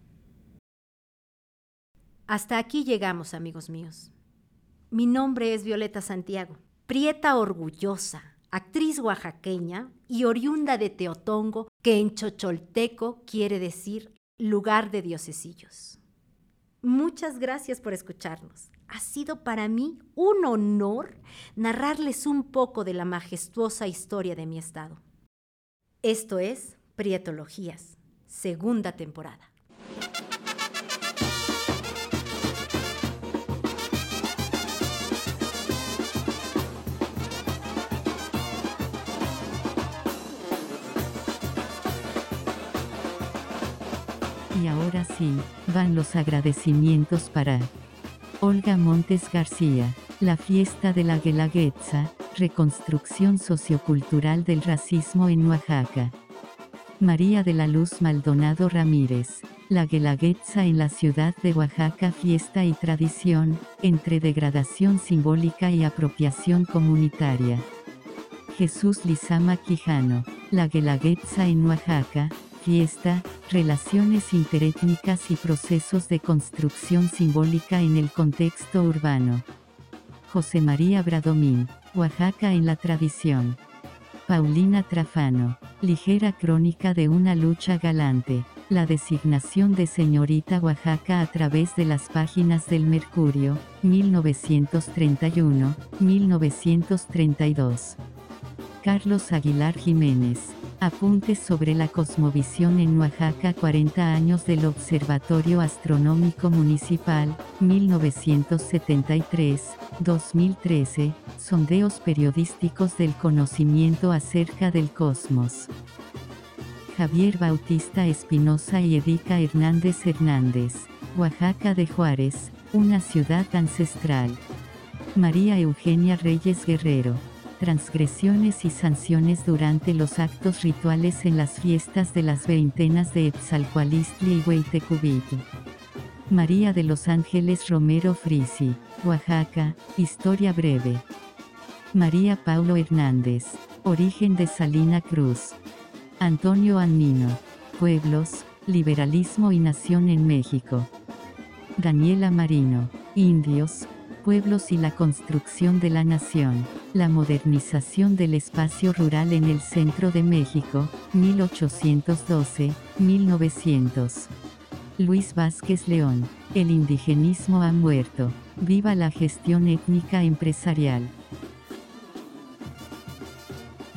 Hasta aquí llegamos, amigos míos. Mi nombre es Violeta Santiago, prieta orgullosa, actriz oaxaqueña y oriunda de Teotongo, que en chocholteco quiere decir lugar de diosesillos. Muchas gracias por escucharnos. Ha sido para mí un honor narrarles un poco de la majestuosa historia de mi estado. Esto es Prietologías, segunda temporada. Sí, van los agradecimientos para Olga Montes García. La fiesta de la Guelaguetza, reconstrucción sociocultural del racismo en Oaxaca. María de la Luz Maldonado Ramírez. La Guelaguetza en la ciudad de Oaxaca Fiesta y tradición, entre degradación simbólica y apropiación comunitaria. Jesús Lizama Quijano. La Guelaguetza en Oaxaca, fiesta, relaciones interétnicas y procesos de construcción simbólica en el contexto urbano. José María Bradomín, Oaxaca en la tradición. Paulina Trafano, ligera crónica de una lucha galante, la designación de señorita Oaxaca a través de las páginas del Mercurio, 1931-1932. Carlos Aguilar Jiménez, Apuntes sobre la cosmovisión en Oaxaca 40 años del Observatorio Astronómico Municipal, 1973-2013, sondeos periodísticos del conocimiento acerca del cosmos. Javier Bautista Espinosa y Edica Hernández Hernández, Oaxaca de Juárez, una ciudad ancestral. María Eugenia Reyes Guerrero transgresiones y sanciones durante los actos rituales en las fiestas de las veintenas de Etzalcoalistli y Hueytecubitu. María de los Ángeles Romero Frisi, Oaxaca, Historia Breve. María Paulo Hernández, Origen de Salina Cruz. Antonio Anmino, Pueblos, Liberalismo y Nación en México. Daniela Marino, Indios, pueblos y la construcción de la nación, la modernización del espacio rural en el centro de México, 1812-1900. Luis Vázquez León, el indigenismo ha muerto, viva la gestión étnica empresarial.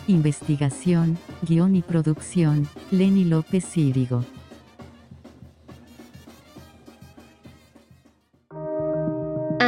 Investigación, guion y producción, Lenny López Círigo.